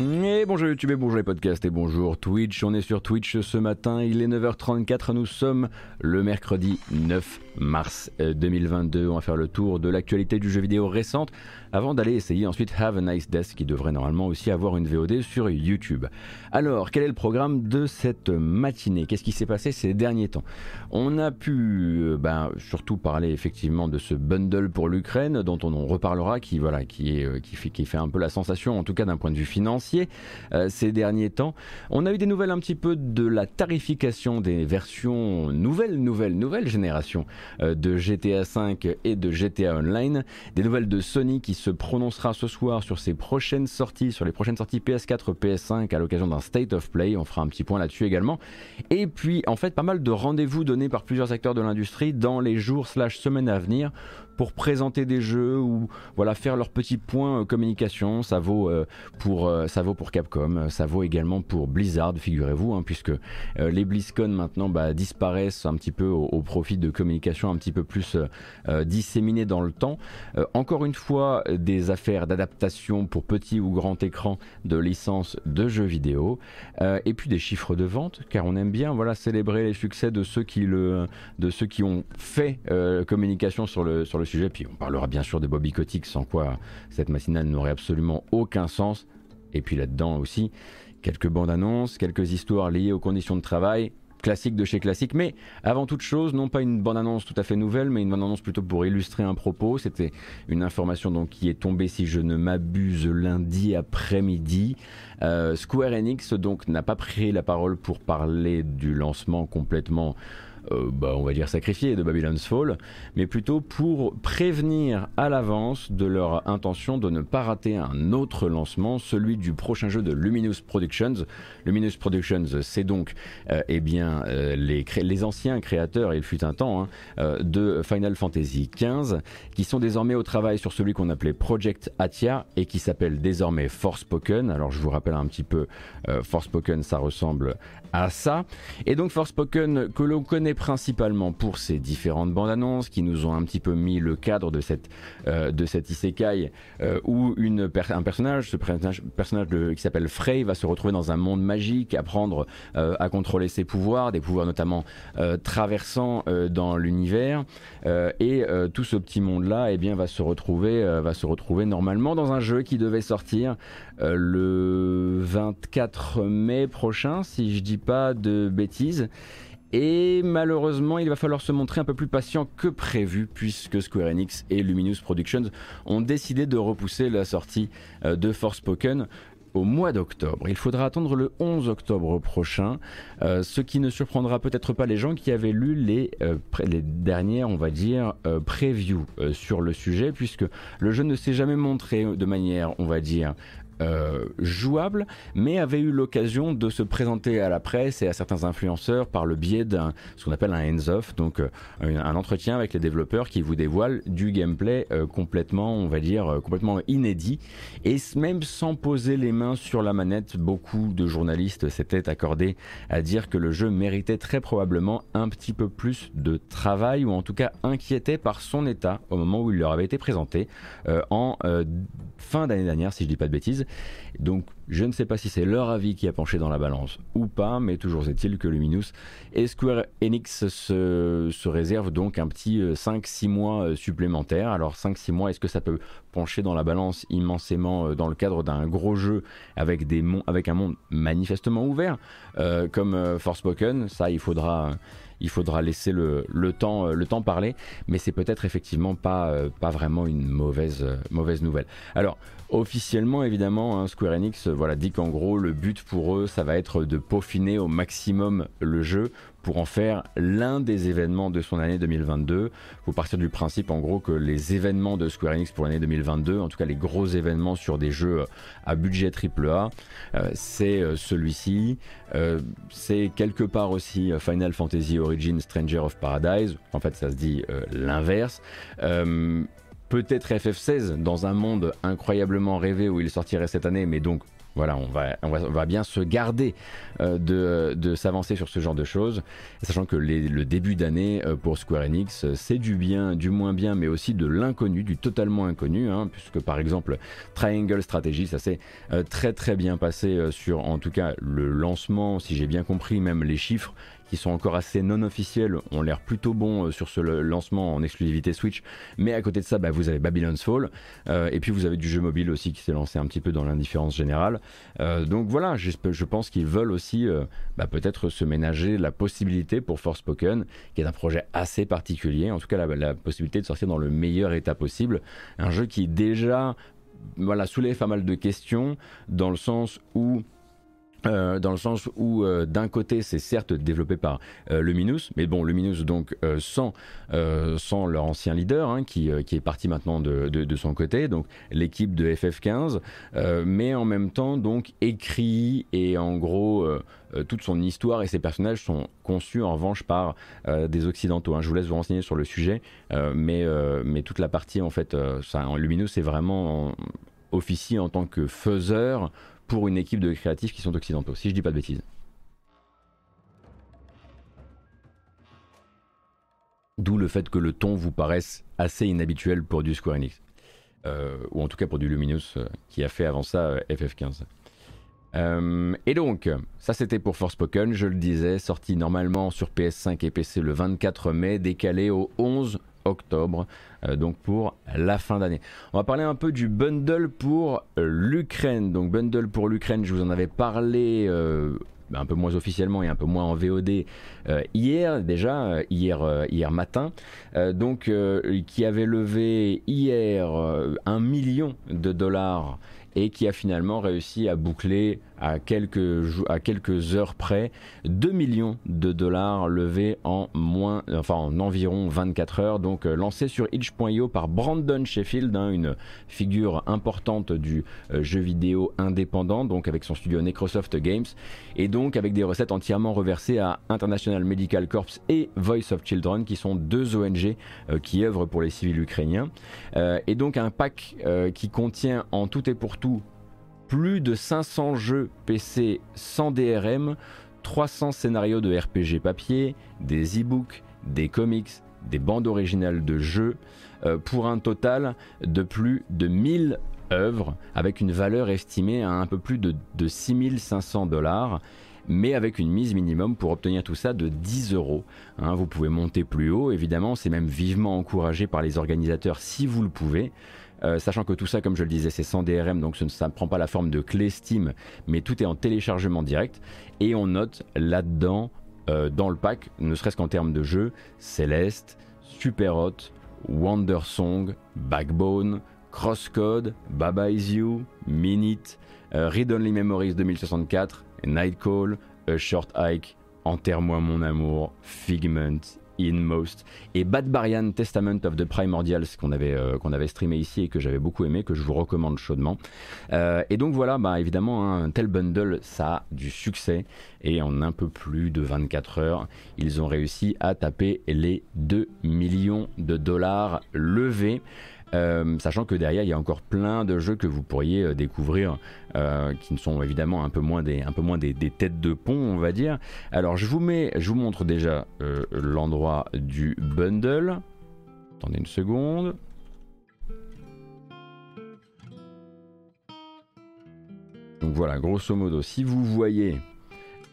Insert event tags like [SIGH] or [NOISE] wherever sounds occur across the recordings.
Et bonjour YouTube et bonjour les podcasts et bonjour Twitch. On est sur Twitch ce matin, il est 9h34, nous sommes le mercredi 9 mars 2022. On va faire le tour de l'actualité du jeu vidéo récente avant d'aller essayer ensuite Have a Nice Desk qui devrait normalement aussi avoir une VOD sur YouTube. Alors, quel est le programme de cette matinée? Qu'est-ce qui s'est passé ces derniers temps? On a pu euh, ben, surtout parler effectivement de ce bundle pour l'Ukraine dont on en reparlera, euh, qui, fait, qui fait un peu la sensation, en tout cas d'un point de vue euh, ces derniers temps. On a eu des nouvelles un petit peu de la tarification des versions nouvelles, nouvelles, nouvelles générations de GTA V et de GTA Online, des nouvelles de Sony qui se prononcera ce soir sur ses prochaines sorties, sur les prochaines sorties PS4, PS5 à l'occasion d'un State of Play. On fera un petit point là-dessus également. Et puis, en fait, pas mal de rendez-vous donnés par plusieurs acteurs de l'industrie dans les jours slash semaines à venir pour présenter des jeux ou voilà faire leur petit point euh, communication. Ça vaut euh, pour euh, ça vaut pour Capcom, ça vaut également pour Blizzard, figurez-vous, hein, puisque les BlizzCon maintenant bah, disparaissent un petit peu au, profit de communication un petit peu plus disséminée dans le temps. encore une fois, des affaires d'adaptation pour petit ou grand écran de licences de jeux vidéo, et puis des chiffres de vente, car on aime bien voilà célébrer les succès de ceux qui le de ceux qui ont fait communication sur le sur le Puis on parlera bien sûr de Bobby Kotick, sans quoi cette matinale n'aurait absolument aucun sens. Et puis là-dedans aussi, quelques bandes annonces, quelques histoires liées aux conditions de travail, classique de chez classique, mais avant toute chose, non pas une bande-annonce tout à fait nouvelle, mais une bande-annonce plutôt pour illustrer un propos. C'était une information donc qui est tombée, si je ne m'abuse, lundi après-midi. Euh, Square Enix donc n'a pas pris la parole pour parler du lancement complètement bah, on va dire sacrifié de Babylon's Fall, mais plutôt pour prévenir à l'avance de leur intention de ne pas rater un autre lancement, celui du prochain jeu de Luminous Productions. Luminous Productions, c'est donc euh, eh bien, euh, les, anciens créateurs, il fut un temps, hein, de Final Fantasy XV, qui sont désormais au travail sur celui qu'on appelait Project Atia et qui s'appelle désormais Forspoken. Alors je vous rappelle un petit peu, Forspoken, ça ressemble à ça. Et donc Forspoken, que l'on connaît principalement pour ses différentes bandes annonces qui nous ont un petit peu mis le cadre de cette, euh, de cette isekai euh, où une un personnage, ce personnage, qui s'appelle Frey, va se retrouver dans un monde magique, apprendre euh, à contrôler ses pouvoirs, des pouvoirs notamment traversant dans l'univers. et tout ce petit monde-là eh bien, va, se retrouver, va se retrouver normalement dans un jeu qui devait sortir le 24 mai prochain, si je dis pas de bêtises. Et malheureusement, il va falloir se montrer un peu plus patient que prévu puisque Square Enix et Luminous Productions ont décidé de repousser la sortie euh, de Forspoken au mois d'octobre. Il faudra attendre le 11 octobre prochain, euh, ce qui ne surprendra peut-être pas les gens qui avaient lu les, euh, les dernières, on va dire, previews sur le sujet, puisque le jeu ne s'est jamais montré de manière, on va dire, euh, jouable, mais avait eu l'occasion de se présenter à la presse et à certains influenceurs par le biais d'un ce qu'on appelle un hands-off, donc euh, un, entretien avec les développeurs qui vous dévoilent du gameplay euh, complètement, on va dire, complètement inédit. Et même sans poser les mains sur la manette, beaucoup de journalistes s'étaient accordés à dire que le jeu méritait très probablement un petit peu plus de travail, ou en tout cas inquiétaient par son état au moment où il leur avait été présenté en fin d'année dernière, si je dis pas de bêtises. Donc je ne sais pas si c'est leur avis qui a penché dans la balance ou pas, mais toujours est-il que Luminous et Square Enix se, se réservent donc un petit 5-6 euh, mois euh, supplémentaires. Alors 5-6 mois, est-ce que ça peut pencher dans la balance immensément euh, dans le cadre d'un gros jeu avec, des avec un monde manifestement ouvert comme Forspoken? Ça, il faudra laisser le, temps, le temps parler, mais c'est peut-être effectivement pas, pas vraiment une mauvaise, mauvaise nouvelle. Alors, Officiellement, évidemment, hein, Square Enix voilà, dit qu'en gros, le but pour eux, ça va être de peaufiner au maximum le jeu pour en faire l'un des événements de son année 2022. Il faut partir du principe, en gros, que les événements de Square Enix pour l'année 2022, en tout cas les gros événements sur des jeux à budget AAA, euh, c'est euh, celui-ci. Euh, c'est quelque part aussi Final Fantasy Origin Stranger of Paradise. En fait, ça se dit l'inverse peut-être FF16 dans un monde incroyablement rêvé où il sortirait cette année, mais donc Voilà, on va, bien se garder de, de s'avancer sur ce genre de choses, sachant que le début d'année pour Square Enix, c'est du bien, du moins bien, mais aussi de l'inconnu, du totalement inconnu, hein, puisque par exemple Triangle Strategy, ça s'est très très bien passé sur en tout cas le lancement, si j'ai bien compris, même les chiffres qui sont encore assez non officiels, ont l'air plutôt bons euh, sur ce lancement en exclusivité Switch. Mais à côté de ça, bah, vous avez Babylon's Fall, euh, et puis vous avez du jeu mobile aussi qui s'est lancé un petit peu dans l'indifférence générale. Euh, donc voilà, je pense qu'ils veulent aussi bah, peut-être se ménager la possibilité pour Forspoken, qui est un projet assez particulier, en tout cas la, possibilité de sortir dans le meilleur état possible. Un jeu qui déjà voilà, soulève pas mal de questions, dans le sens où euh, dans le sens où euh, d'un côté c'est certes développé par euh, mais bon Luminous donc sans, sans leur ancien leader hein, qui, qui, est parti maintenant de, de, son côté, donc l'équipe de FF15, mais en même temps donc écrit et en gros toute son histoire et ses personnages sont conçus en revanche par des occidentaux. Hein. Je vous laisse vous renseigner sur le sujet, mais, mais toute la partie en fait, ça, Luminous c'est vraiment officier en tant que faiseur pour une équipe de créatifs qui sont occidentaux, si je dis pas de bêtises. D'où le fait que le ton vous paraisse assez inhabituel pour du Square Enix. Euh, ou en tout cas pour du Luminous euh, qui a fait avant ça euh, FF15. et donc, ça c'était pour Forspoken, je le disais, sorti normalement sur PS5 et PC le 24 mai, décalé au 11 octobre, euh, donc pour la fin d'année. On va parler un peu du bundle pour euh, l'Ukraine. Donc bundle pour l'Ukraine, je vous en avais parlé euh, un peu moins officiellement et un peu moins en VOD hier déjà, hier, hier matin, donc qui avait levé hier un million de dollars et qui a finalement réussi à boucler à quelques, heures près 2 millions de dollars levés en, moins, enfin en environ 24 heures, donc euh, lancé sur itch.io par Brandon Sheffield, hein, une figure importante du euh, jeu vidéo indépendant, donc avec son studio Microsoft Games, et donc avec des recettes entièrement reversées à International Medical Corps et Voice of Children, qui sont deux ONG euh, qui œuvrent pour les civils ukrainiens, et donc un pack qui contient en tout et pour tout plus de 500 jeux PC sans DRM, 300 scénarios de RPG papier, des e-books, des comics, des bandes originales de jeux, euh, pour un total de plus de 1000 œuvres, avec une valeur estimée à un peu plus de, 6500 dollars mais avec une mise minimum pour obtenir tout ça de 10 euros. Hein. vous pouvez monter plus haut, évidemment, c'est même vivement encouragé par les organisateurs si vous le pouvez. Euh, sachant que tout ça, comme je le disais, c'est sans DRM, donc ça ne prend pas la forme de clé Steam, mais tout est en téléchargement direct. Et on note là-dedans, euh, dans le pack, ne serait-ce qu'en termes de jeu, Celeste, Super Hot, Wonder Song, Backbone, Crosscode, Baba Is You, Minute, euh, Read Only Memories 2064, Nightcall, A Short Hike, Enterre-moi mon amour, Figment, Inmost et Bad Barian Testament of the Primordials qu'on avait, euh, qu'on avait streamé ici et que j'avais beaucoup aimé, que je vous recommande chaudement. Euh, et donc voilà, bah, évidemment, hein, un tel bundle, ça a du succès et en un peu plus de 24 heures, ils ont réussi à taper les 2 millions de dollars levés. Euh, sachant que derrière il y a encore plein de jeux que vous pourriez euh, découvrir euh, qui ne sont évidemment un peu moins des, têtes de pont on va dire. Alors je vous mets, je vous montre déjà l'endroit du bundle. Attendez une seconde. Donc voilà, grosso modo, si vous voyez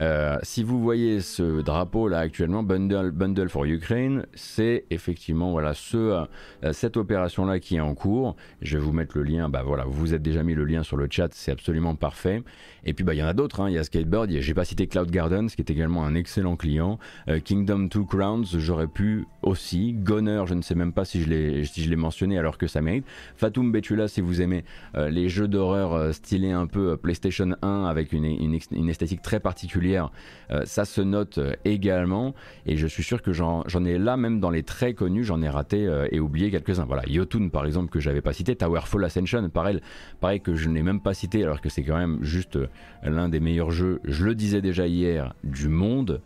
euh, si vous voyez ce drapeau là actuellement, Bundle, for Ukraine, c'est effectivement voilà euh, cette opération là qui est en cours. Je vais vous mettre le lien. Bah voilà, vous êtes déjà mis le lien sur le chat, c'est absolument parfait. Et puis bah il y en a d'autres. Hein. Il y a Skateboard, j'ai pas cité Cloud Gardens qui est également un excellent client. Euh, Kingdom 2 Crowns, j'aurais pu aussi. Goner, je ne sais même pas si je l'ai si mentionné alors que ça mérite. Fatum Betula, si vous aimez les jeux d'horreur stylés un peu PlayStation 1 avec une, une esthétique très particulière euh, ça se note euh, également. Et je suis sûr que j'en ai là, même dans les très connus, j'en ai raté euh, et oublié quelques-uns. Voilà, Yotun par exemple, que j'avais pas cité. Towerfall Ascension, pareil, pareil que je n'ai même pas cité, alors que c'est quand même juste l'un des meilleurs jeux, je le disais déjà hier, du monde.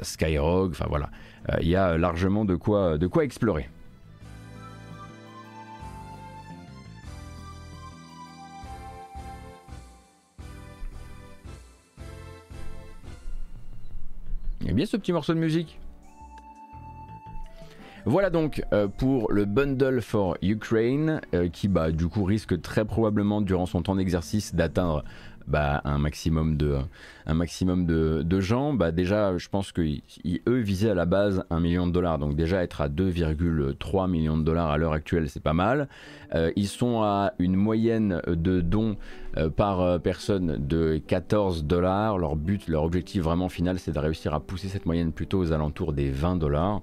Skyrock, enfin voilà, il y a largement de quoi, de quoi explorer. Bien ce petit morceau de musique. Voilà donc euh, pour le Bundle for Ukraine euh, qui bah, du coup risque très probablement durant son temps d'exercice d'atteindre bah, un maximum de, un gens, bah, déjà, je pense qu'eux visaient à la base un million de dollars. Donc, déjà, être à 2,3 millions de dollars à l'heure actuelle, c'est pas mal. Euh, ils sont à une moyenne de dons euh, par euh, personne de 14 dollars. Leur but, leur objectif vraiment final, c'est de réussir à pousser cette moyenne plutôt aux alentours des 20 dollars.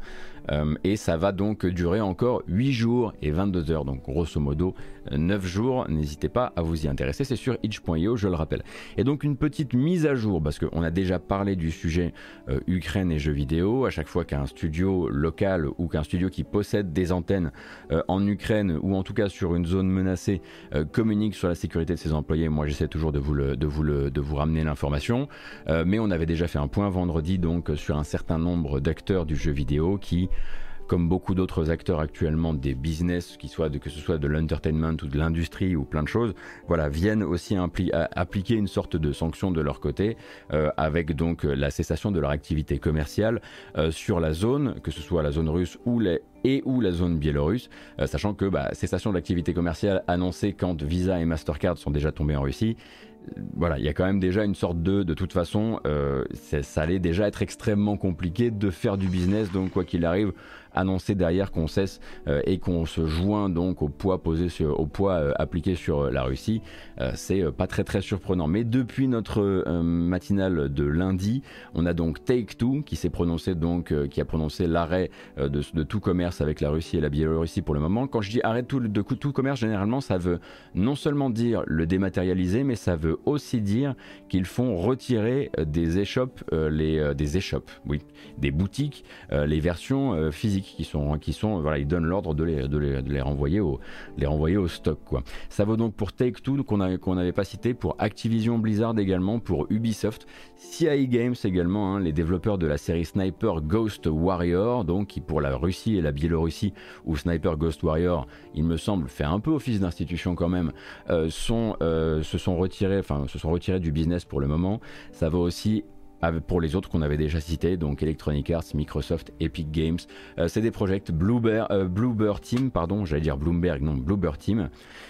Euh, et ça va donc durer encore 8 jours et 22 heures, donc grosso modo 9 jours. N'hésitez pas à vous y intéresser, c'est sur itch.io, je le rappelle. Et donc une petite mise à jour, parce qu'on a déjà parlé du sujet euh, Ukraine et jeux vidéo. À chaque fois qu'un studio local ou qu'un studio qui possède des antennes euh, en Ukraine ou en tout cas sur une zone menacée communique sur la sécurité de ses employés, moi j'essaie toujours de vous, de vous, de vous ramener l'information. mais on avait déjà fait un point vendredi donc sur un certain nombre d'acteurs du jeu vidéo qui comme beaucoup d'autres acteurs actuellement des business, qui soient que ce soit de l'entertainment ou de l'industrie ou plein de choses, voilà, viennent aussi appliquer une sorte de sanction de leur côté, euh, avec donc la cessation de leur activité commerciale euh, sur la zone, que ce soit la zone russe ou les, et ou la zone biélorusse, euh, sachant que bah, cessation de l'activité commerciale annoncée quand Visa et Mastercard sont déjà tombés en Russie, voilà, il y a quand même déjà une sorte de, de toute façon, ça allait déjà être extrêmement compliqué de faire du business, donc quoi qu'il arrive, annoncer derrière qu'on cesse euh, et qu'on se joint donc au poids posé sur, au poids euh, appliqué sur euh, la Russie, c'est pas très très surprenant. Mais depuis notre matinale de lundi, on a donc Take Two qui s'est prononcé donc qui a prononcé l'arrêt de, tout commerce avec la Russie et la Biélorussie pour le moment. Quand je dis arrêt tout, de tout commerce, généralement ça veut non seulement dire le dématérialiser, mais ça veut aussi dire qu'ils font retirer des échoppes, les des oui, des boutiques, les versions physiques qui sont, qui sont voilà, ils donnent l'ordre de les, de, les, de les, renvoyer au, les renvoyer au stock. Quoi. Ça vaut donc pour Take-Two qu'on qu'on n'avait pas cité, pour Activision Blizzard également, pour Ubisoft, CI Games également, hein, les développeurs de la série Sniper Ghost Warrior, donc qui pour la Russie et la Biélorussie, où Sniper Ghost Warrior, il me semble, fait un peu office d'institution quand même, euh, sont, euh, se sont retirés, se sont retirés du business pour le moment. Ça vaut aussi pour les autres qu'on avait déjà cités, donc Electronic Arts, Microsoft, Epic Games, euh, CD Projekt, Bluebird, euh, Team, pardon, j'allais dire Bloomberg, non, Bluebird Team.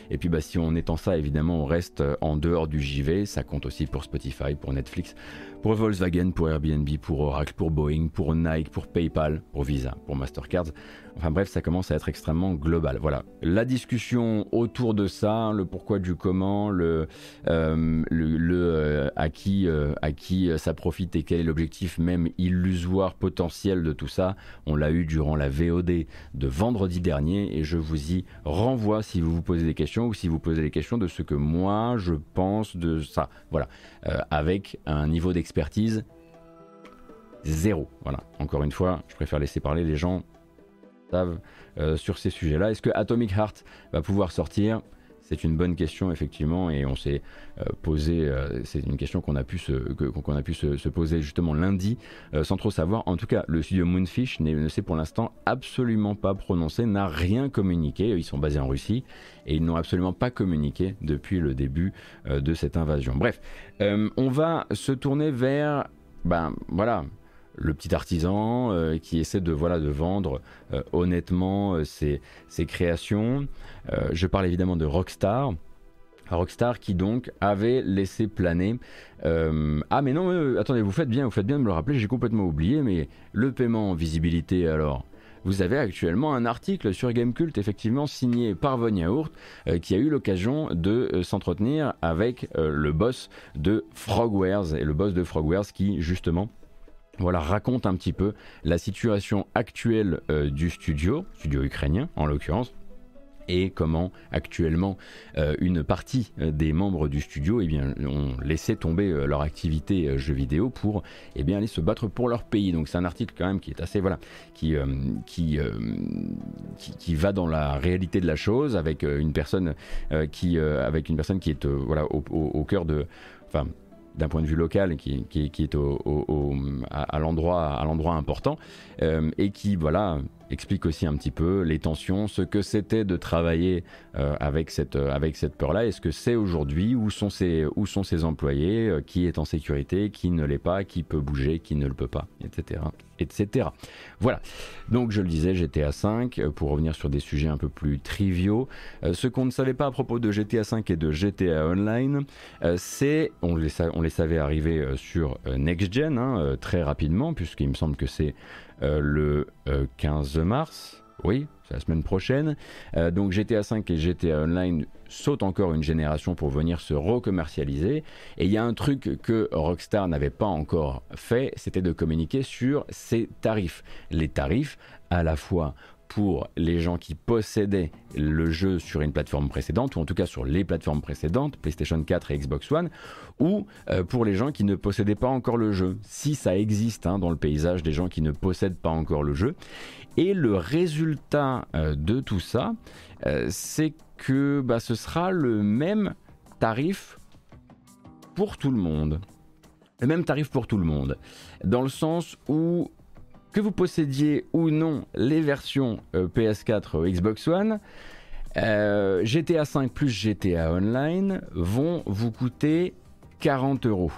Et puis bah, si on étend ça, évidemment, on reste euh, en dehors du JV, ça compte aussi pour Spotify, pour Netflix, pour Volkswagen, pour Airbnb, pour Oracle, pour Boeing, pour Nike, pour PayPal, pour Visa, pour Mastercard. Enfin bref, ça commence à être extrêmement global. Voilà. La discussion autour de ça, le pourquoi du comment, le, euh, euh, à qui, euh, à qui ça profite et quel est l'objectif même illusoire potentiel de tout ça, on l'a eu durant la VOD de vendredi dernier et je vous y renvoie si vous vous posez des questions ou si vous posez des questions de ce que moi je pense de ça. Voilà. avec un niveau d'expertise zéro. Voilà. Encore une fois, je préfère laisser parler les gens euh, sur ces sujets-là. Est-ce que Atomic Heart va pouvoir sortir? C'est une bonne question effectivement et on s'est euh, posé, euh, c'est une question qu'on a pu, se, qu'on a pu se, poser justement lundi sans trop savoir. En tout cas, le studio Moonfish ne s'est pour l'instant absolument pas prononcé, n'a rien communiqué. Ils sont basés en Russie et ils n'ont absolument pas communiqué depuis le début de cette invasion. Bref, on va se tourner vers, ben voilà, le petit artisan euh, qui essaie de, voilà, de vendre euh, honnêtement euh, ses, créations. je parle évidemment de Rockstar. Rockstar qui donc avait laissé planer. ah mais non, attendez, vous faites bien, vous faites bien de me le rappeler, j'ai complètement oublié, mais le paiement en visibilité alors? Vous avez actuellement un article sur Gamecult, effectivement signé par Von Yaourt, qui a eu l'occasion de s'entretenir avec le boss de Frogwares, et le boss de Frogwares qui justement voilà, raconte un petit peu la situation actuelle euh, du studio, studio ukrainien en l'occurrence, et comment actuellement euh, une partie euh, des membres du studio eh bien, ont laissé tomber leur activité jeux vidéo pour eh bien, aller se battre pour leur pays. Donc c'est un article quand même qui est assez voilà qui qui, qui, va dans la réalité de la chose avec une personne qui avec une personne qui est voilà au, au cœur de enfin d'un point de vue local qui, qui, est au, à, l'endroit à l'endroit important euh, et qui voilà explique aussi un petit peu les tensions, ce que c'était de travailler euh, avec cette, euh, avec cette peur-là, est-ce que c'est aujourd'hui, où, sont ses, où sont ses employés, euh, qui est en sécurité, qui ne l'est pas, qui peut bouger, qui ne le peut pas, etc. etc. Voilà, donc je le disais, GTA 5, pour revenir sur des sujets un peu plus triviaux, ce qu'on ne savait pas à propos de GTA 5 et de GTA Online, c'est, on les, on les savait arriver sur Next Gen hein, très rapidement, puisqu'il me semble que c'est le 15 mars, oui, c'est la semaine prochaine. Euh, donc GTA 5 et GTA Online sautent encore une génération pour venir se recommercialiser. Et il y a un truc que Rockstar n'avait pas encore fait, c'était de communiquer sur ses tarifs. Les tarifs à la fois pour les gens qui possédaient le jeu sur une plateforme précédente, ou en tout cas sur les plateformes précédentes, PlayStation 4 et Xbox One, ou euh, pour les gens qui ne possédaient pas encore le jeu, si ça existe hein, dans le paysage des gens qui ne possèdent pas encore le jeu. Et le résultat euh, de tout ça, euh, c'est que bah, ce sera le même tarif pour tout le monde. Le même tarif pour tout le monde. Dans le sens où, que vous possédiez ou non les versions euh, PS4 Xbox One, GTA 5 plus GTA Online vont vous coûter 40 euros.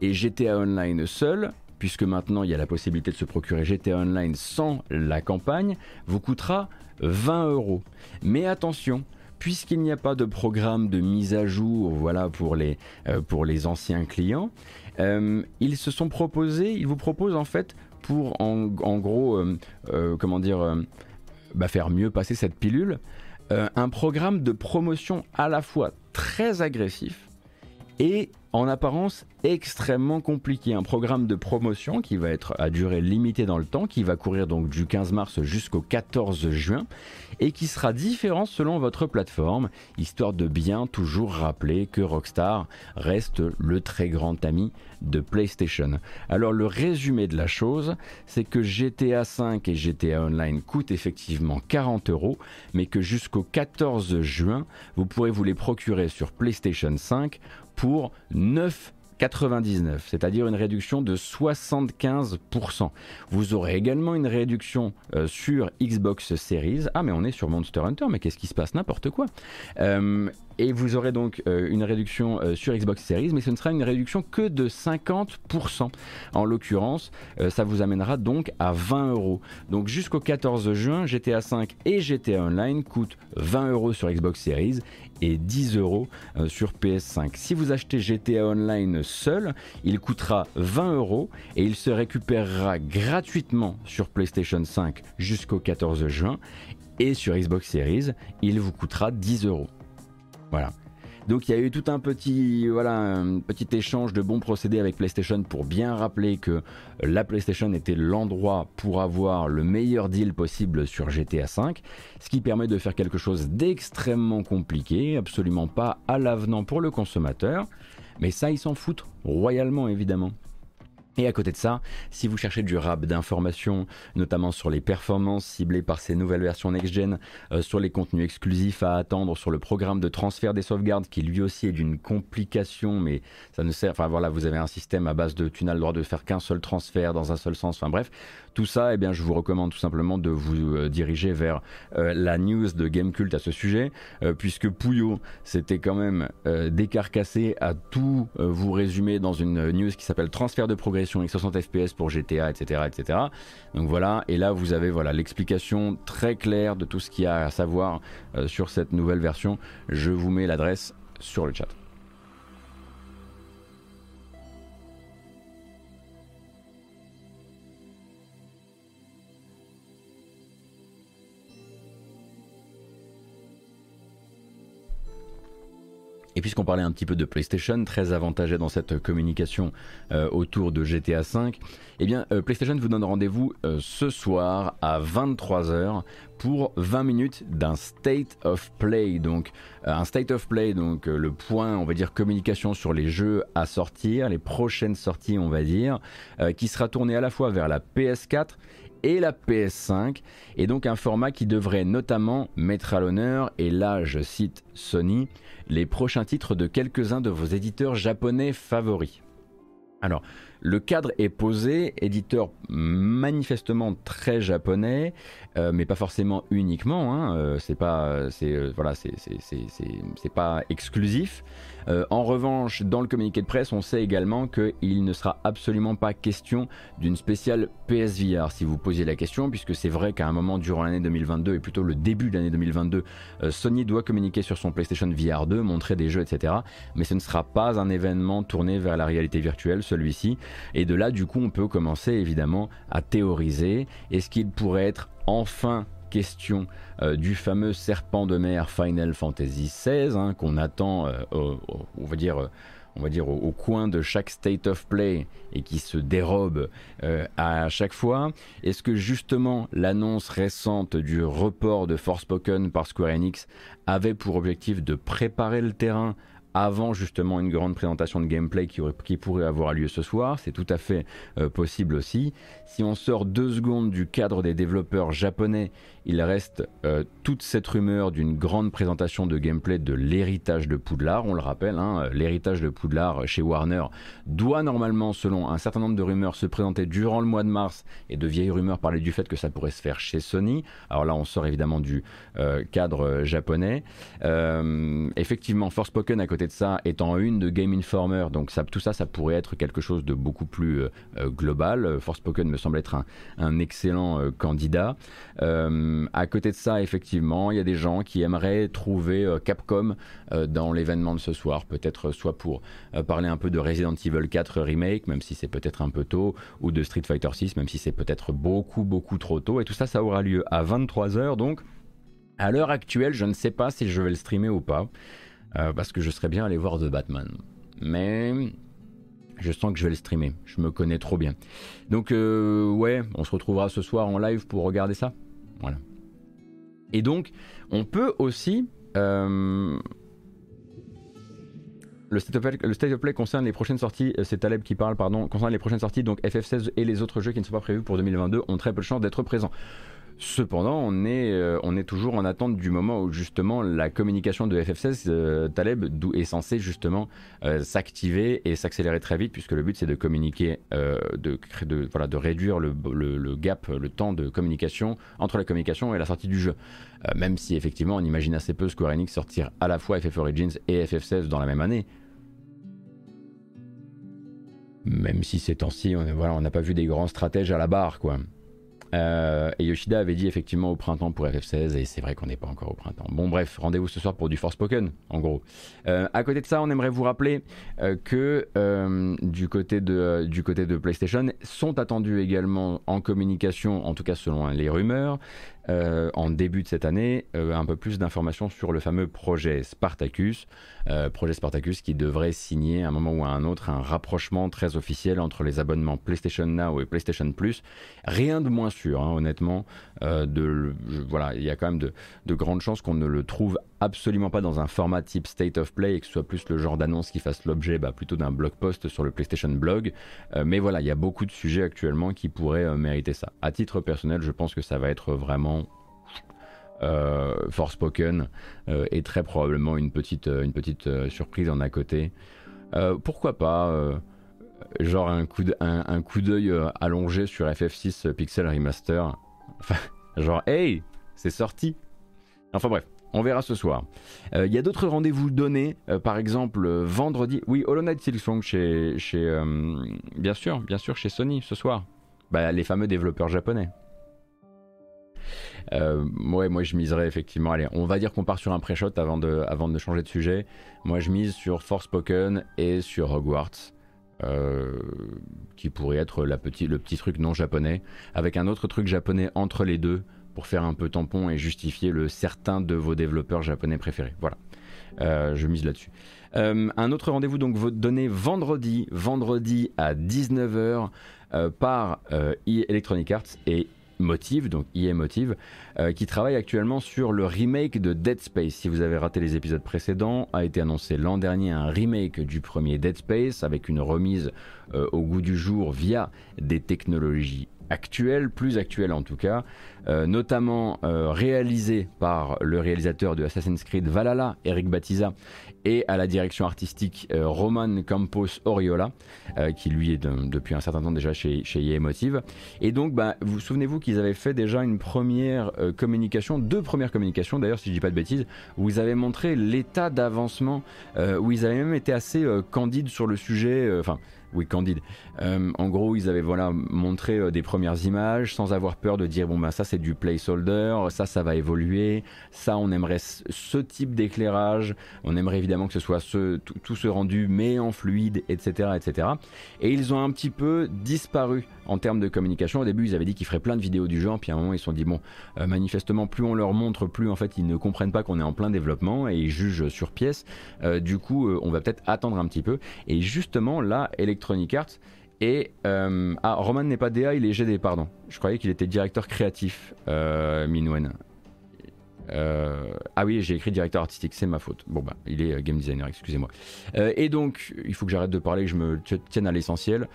Et GTA Online seul puisque maintenant il y a la possibilité de se procurer GTA Online sans la campagne, vous coûtera 20 euros. Mais attention, puisqu'il n'y a pas de programme de mise à jour voilà, pour, les, euh, pour les anciens clients, euh, ils se sont proposés, ils vous proposent en fait pour en, gros, euh, comment dire, bah, faire mieux passer cette pilule, un programme de promotion à la fois très agressif et en apparence extrêmement compliqué. Un programme de promotion qui va être à durée limitée dans le temps, qui va courir donc du 15 mars jusqu'au 14 juin et qui sera différent selon votre plateforme, histoire de bien toujours rappeler que Rockstar reste le très grand ami de PlayStation. Alors le résumé de la chose, c'est que GTA 5 et GTA Online coûtent effectivement 40 euros, mais que jusqu'au 14 juin, vous pourrez vous les procurer sur PlayStation 5 pour 9,99, c'est-à-dire une réduction de 75%. Vous aurez également une réduction euh, sur Xbox Series. Ah mais on est sur Monster Hunter, mais qu'est-ce qui se passe? N'importe quoi. Euh, et vous aurez donc euh, une réduction sur Xbox Series, mais ce ne sera une réduction que de 50%. En l'occurrence, ça vous amènera donc à 20 euros. Donc jusqu'au 14 juin, GTA 5 et GTA Online coûtent 20 euros sur Xbox Series et 10 euros sur PS5. Si vous achetez GTA Online seul, il coûtera 20 euros et il se récupérera gratuitement sur PlayStation 5 jusqu'au 14 juin. Et sur Xbox Series, il vous coûtera 10 euros. Voilà. Donc il y a eu tout un petit, voilà, un petit échange de bons procédés avec PlayStation pour bien rappeler que la PlayStation était l'endroit pour avoir le meilleur deal possible sur GTA V, ce qui permet de faire quelque chose d'extrêmement compliqué, absolument pas à l'avenant pour le consommateur, mais ça ils s'en foutent royalement évidemment. Et à côté de ça, si vous cherchez du rap d'informations, notamment sur les performances ciblées par ces nouvelles versions next-gen, euh, sur les contenus exclusifs à attendre, sur le programme de transfert des sauvegardes qui lui aussi est d'une complication, mais ça ne sert. Enfin voilà, vous avez un système à base de tu droit de faire qu'un seul transfert dans un seul sens. Enfin bref, tout ça, eh bien, je vous recommande tout simplement de vous euh, diriger vers euh, la news de Gamecult à ce sujet, puisque Pouillot s'était quand même décarcassé à tout vous résumer dans une news qui s'appelle Transfert de progression avec 60 fps pour GTA, etc., etc. Donc voilà, et là vous avez voilà l'explication très claire de tout ce qu'il y a à savoir euh, sur cette nouvelle version. Je vous mets l'adresse sur le chat. Et puisqu'on parlait un petit peu de PlayStation, très avantagé dans cette communication euh, autour de GTA V, eh bien euh, PlayStation vous donne rendez-vous euh, ce soir à 23h pour 20 minutes d'un State of Play. Donc un State of Play, donc le point, on va dire communication sur les jeux à sortir, les prochaines sorties, on va dire, qui sera tourné à la fois vers la PS4 et la PS5, et donc un format qui devrait notamment mettre à l'honneur, et là je cite Sony, les prochains titres de quelques-uns de vos éditeurs japonais favoris. Alors, le cadre est posé, éditeur manifestement très japonais, euh, mais pas forcément uniquement. C'est pas exclusif. En revanche, dans le communiqué de presse, on sait également qu'il ne sera absolument pas question d'une spéciale PSVR. Si vous posiez la question, puisque c'est vrai qu'à un moment durant l'année 2022 et plutôt le début de l'année 2022, Sony doit communiquer sur son PlayStation VR 2, montrer des jeux, etc. Mais ce ne sera pas un événement tourné vers la réalité virtuelle, celui-ci. Et de là, du coup, on peut commencer évidemment à théoriser. Est-ce qu'il pourrait être enfin question euh, du fameux serpent de mer Final Fantasy XVI hein, qu'on attend, euh, on va dire, on va dire au, coin de chaque state of play et qui se dérobe euh, à chaque fois. Est-ce que justement l'annonce récente du report de Forspoken par Square Enix avait pour objectif de préparer le terrain avant justement une grande présentation de gameplay qui, pourrait avoir lieu ce soir? C'est tout à fait euh, possible aussi. Si on sort deux secondes du cadre des développeurs japonais il reste euh, toute cette rumeur d'une grande présentation de gameplay de l'héritage de Poudlard. On le rappelle, hein, l'héritage de Poudlard chez Warner doit normalement, selon un certain nombre de rumeurs, se présenter durant le mois de mars et de vieilles rumeurs parlaient du fait que ça pourrait se faire chez Sony. Alors là, on sort évidemment du euh, cadre euh, japonais. effectivement, Forspoken à côté de ça est en une de Game Informer, donc tout ça, ça pourrait être quelque chose de beaucoup plus global. Forspoken me semble être un, excellent candidat. À côté de ça, effectivement, il y a des gens qui aimeraient trouver euh, Capcom euh, dans l'événement de ce soir, peut-être soit pour parler un peu de Resident Evil 4 Remake, même si c'est peut-être un peu tôt, ou de Street Fighter 6, même si c'est peut-être beaucoup, beaucoup trop tôt. Et tout ça, ça aura lieu à 23h, donc à l'heure actuelle, je ne sais pas si je vais le streamer ou pas, parce que je serais bien allé voir The Batman. Mais je sens que je vais le streamer, je me connais trop bien. Donc ouais, on se retrouvera ce soir en live pour regarder ça. Et donc, on peut aussi... Euh, le state, of play, le state, of play, concerne les prochaines sorties, euh, c'est Taleb qui parle, pardon, concerne les prochaines sorties, donc FF16 et les autres jeux qui ne sont pas prévus pour 2022 ont très peu de chances d'être présents. Cependant, on est, euh, on est toujours en attente du moment où justement la communication de FF16 euh, Taleb est censée justement euh, s'activer et s'accélérer très vite puisque le but c'est de communiquer, de, réduire le, gap, le temps de communication entre la communication et la sortie du jeu. même si effectivement on imagine assez peu Square Enix sortir à la fois FF Origins et FF16 dans la même année. Même si ces temps-ci, on n'a pas vu des grands stratèges à la barre quoi. Euh, et Yoshida avait dit effectivement au printemps pour FF16, et c'est vrai qu'on n'est pas encore au printemps. Bon, bref, rendez-vous ce soir pour du Forspoken, en gros. Euh, à côté de ça, on aimerait vous rappeler euh, que du, côté de, du côté de PlayStation sont attendus également en communication, en tout cas selon les rumeurs, euh, en début de cette année euh, un peu plus d'informations sur le fameux projet Spartacus. Euh, projet Spartacus qui devrait signer à un moment ou à un autre un rapprochement très officiel entre les abonnements PlayStation Now et PlayStation Plus. Rien de moins sûr, hein, honnêtement. voilà, il y a quand même de, de grandes chances qu'on ne le trouve absolument pas dans un format type State of Play et que ce soit plus le genre d'annonce qui fasse l'objet bah, plutôt d'un blog post sur le PlayStation Blog. mais voilà, il y a beaucoup de sujets actuellement qui pourraient mériter ça. À titre personnel, je pense que ça va être vraiment euh, Forspoken euh, et très probablement une petite, euh, une petite surprise en à côté. pourquoi pas genre un coup un, coup d'œil allongé sur FF6 Pixel Remaster. [LAUGHS] Enfin, genre hey, c'est sorti. Enfin bref. On verra ce soir. Il y a d'autres rendez-vous donnés, par exemple vendredi. Oui, Hollow Knight Silksong chez, chez bien sûr, bien sûr chez Sony ce soir. Bah, les fameux développeurs japonais. Euh, moi je miserais effectivement. Allez, on va dire qu'on part sur un pré-shot avant de, avant de changer de sujet. Moi je mise sur Forspoken et sur Hogwarts. Euh, qui pourrait être le petit truc non japonais, avec un autre truc japonais entre les deux pour faire un peu tampon et justifier le certain de vos développeurs japonais préférés. Voilà, euh, je mise là-dessus. un autre rendez-vous donc donné vendredi, vendredi à 19h par Electronic Arts et Motive, donc EA Motive, euh, qui travaille actuellement sur le remake de Dead Space. Si vous avez raté les épisodes précédents, a été annoncé l'an dernier un remake du premier Dead Space avec une remise euh, au goût du jour via des technologies actuel, plus actuel en tout cas, notamment réalisé par le réalisateur de Assassin's Creed Valhalla, Eric Batiza, et à la direction artistique Roman Campos Oriola, qui lui est depuis un certain temps déjà chez, chez EA Motive. Et donc, bah, vous souvenez-vous qu'ils avaient fait déjà une première communication, deux premières communications d'ailleurs, si je dis pas de bêtises, où ils avaient montré l'état d'avancement, où ils avaient même été assez candides sur le sujet, enfin oui, Candide. Euh, en gros, ils avaient voilà montré euh, des premières images sans avoir peur de dire bon ben ça c'est du placeholder, ça ça va évoluer, ça on aimerait ce type d'éclairage, on aimerait évidemment que ce soit tout, ce rendu mais en fluide, etc., etc. Et ils ont un petit peu disparu en termes de communication. Au début, ils avaient dit qu'ils feraient plein de vidéos du genre, puis à un moment ils se sont dit bon, euh, manifestement plus on leur montre, plus en fait ils ne comprennent pas qu'on est en plein développement et ils jugent sur pièce. du coup, on va peut-être attendre un petit peu. Et justement là, Arts et euh, ah, Roman n'est pas DA, il est GD, pardon. Je croyais qu'il était directeur créatif, euh, Minwen. Euh, ah oui, j'ai écrit directeur artistique, c'est ma faute. Bon bah, il est game designer, excusez-moi. et donc, il faut que j'arrête de parler, que je me tienne à l'essentiel.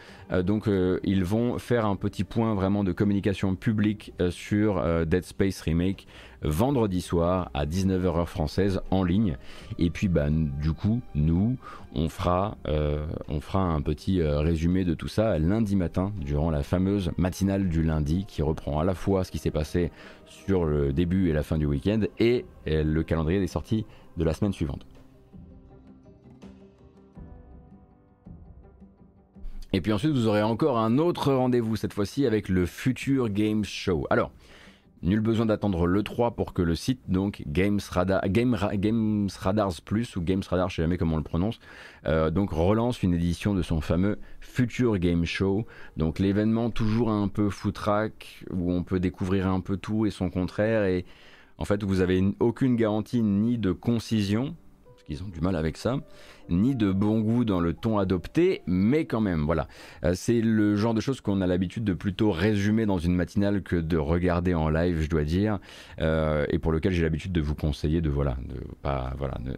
donc, ils vont faire un petit point vraiment de communication publique sur Dead Space Remake vendredi soir à 19h heure française en ligne. Et puis bah, du coup, nous, on fera, euh, on fera un petit euh, résumé de tout ça lundi matin, durant la fameuse matinale du lundi, qui reprend à la fois ce qui s'est passé sur le début et la fin du week-end et le calendrier des sorties de la semaine suivante. Et puis ensuite, vous aurez encore un autre rendez-vous, cette fois-ci avec le Future Games Show. Alors, Nul besoin d'attendre le 3 pour que le site, donc Games, Radar, Plus, ou Games Radar, je sais jamais comment on le prononce, euh, relance une édition de son fameux Future Game Show. Donc l'événement toujours un peu footrack, où on peut découvrir un peu tout et son contraire, et en fait vous avez aucune garantie ni de concision, parce qu'ils ont du mal avec ça, ni de bon goût dans le ton adopté, mais quand même, voilà. Euh, c'est le genre de choses qu'on a l'habitude de plutôt résumer dans une matinale que de regarder en live, je dois dire, euh, et pour lequel j'ai l'habitude de vous conseiller de voilà,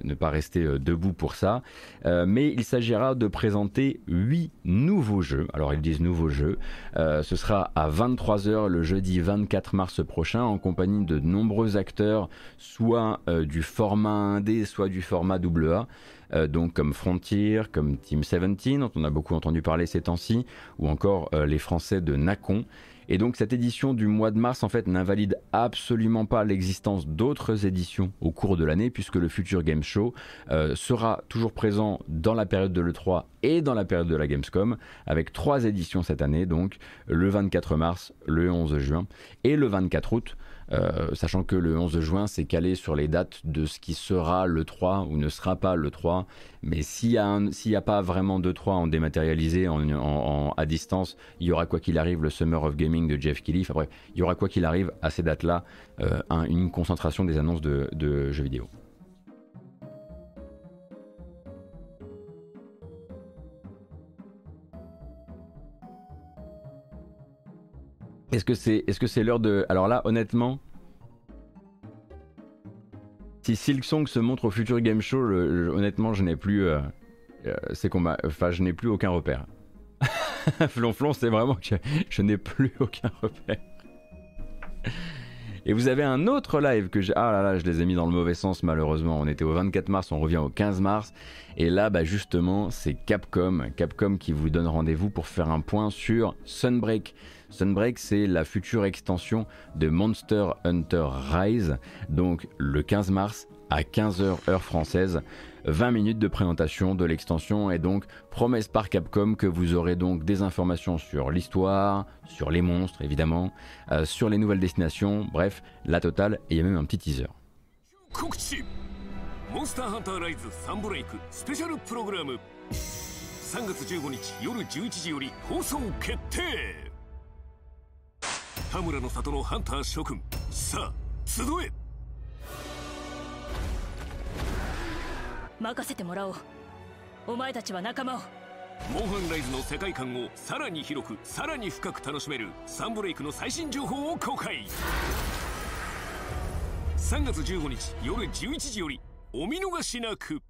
ne, pas rester euh, debout pour ça. mais il s'agira de présenter 8 nouveaux jeux. Alors ils disent nouveaux jeux. ce sera à 23h le jeudi 24 mars prochain en compagnie de nombreux acteurs, soit du format 1D, soit du format AA. Euh, donc comme Frontier, comme Team 17, dont on a beaucoup entendu parler ces temps-ci, ou encore euh, les Français de Nacon. Et donc cette édition du mois de mars en fait n'invalide absolument pas l'existence d'autres éditions au cours de l'année puisque le Future Game Show euh, sera toujours présent dans la période de l'E3 et dans la période de la Gamescom avec trois éditions cette année donc le 24 mars, le 11 juin et le 24 août euh, sachant que le 11 juin, c'est calé sur les dates de ce qui sera le 3 ou ne sera pas le 3. Mais s'il n'y a, pas vraiment de 3 en dématérialisé, en, à distance, il y aura quoi qu'il arrive le Summer of Gaming de Jeff Keighley. Enfin bref, il y aura quoi qu'il arrive à ces dates-là euh, une concentration des annonces de jeux vidéo. Est-ce que c'est est -ce c'est l'heure de... Alors là, honnêtement, si Silksong se montre au futur Game Show, honnêtement, je n'ai plus... Euh, euh, c'est qu'on Enfin, je n'ai plus aucun repère. [LAUGHS] Flonflon, c'est vraiment que je n'ai plus aucun repère. Et vous avez un autre live que j'ai. Ah là là, je les ai mis dans le mauvais sens malheureusement. On était au 24 mars, on revient au 15 mars. Et là, bah justement, c'est Capcom. Capcom qui vous donne rendez-vous pour faire un point sur Sunbreak. Sunbreak, c'est la future extension de Monster Hunter Rise. Donc le 15 mars à 15h heure française. 20 minutes de présentation de l'extension et donc promesse par Capcom que vous aurez donc des informations sur l'histoire, sur les monstres évidemment, euh, sur les nouvelles destinations, bref, la totale et il y a même un petit teaser. 任せてもらおう。お前たちは仲間を。モンハンライズの世界観をさらに広くさらに深く楽しめるサンブレイクの最新情報を公開。3月15日夜11時よりお見逃しなく。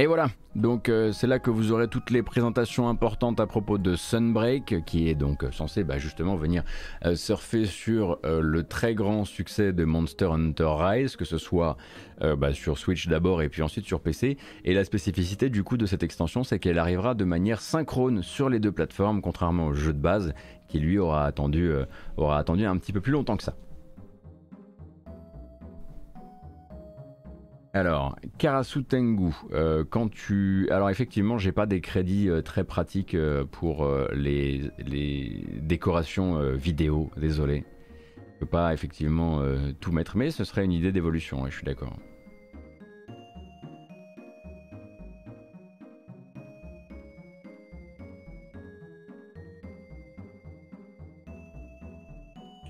Et voilà, donc euh, c'est là que vous aurez toutes les présentations importantes à propos de Sunbreak, qui est donc censé bah, justement venir euh, surfer sur euh, le très grand succès de Monster Hunter Rise, que ce soit bah, sur Switch d'abord et puis ensuite sur PC. Et la spécificité du coup de cette extension, c'est qu'elle arrivera de manière synchrone sur les deux plateformes, contrairement au jeu de base, qui lui aura attendu un petit peu plus longtemps que ça. Alors, Karasu Tengu, euh, quand tu... Alors effectivement, j'ai pas des crédits euh, très pratiques euh, pour les, les, décorations vidéo, désolé. Je peux pas effectivement tout mettre, mais ce serait une idée d'évolution, je suis d'accord.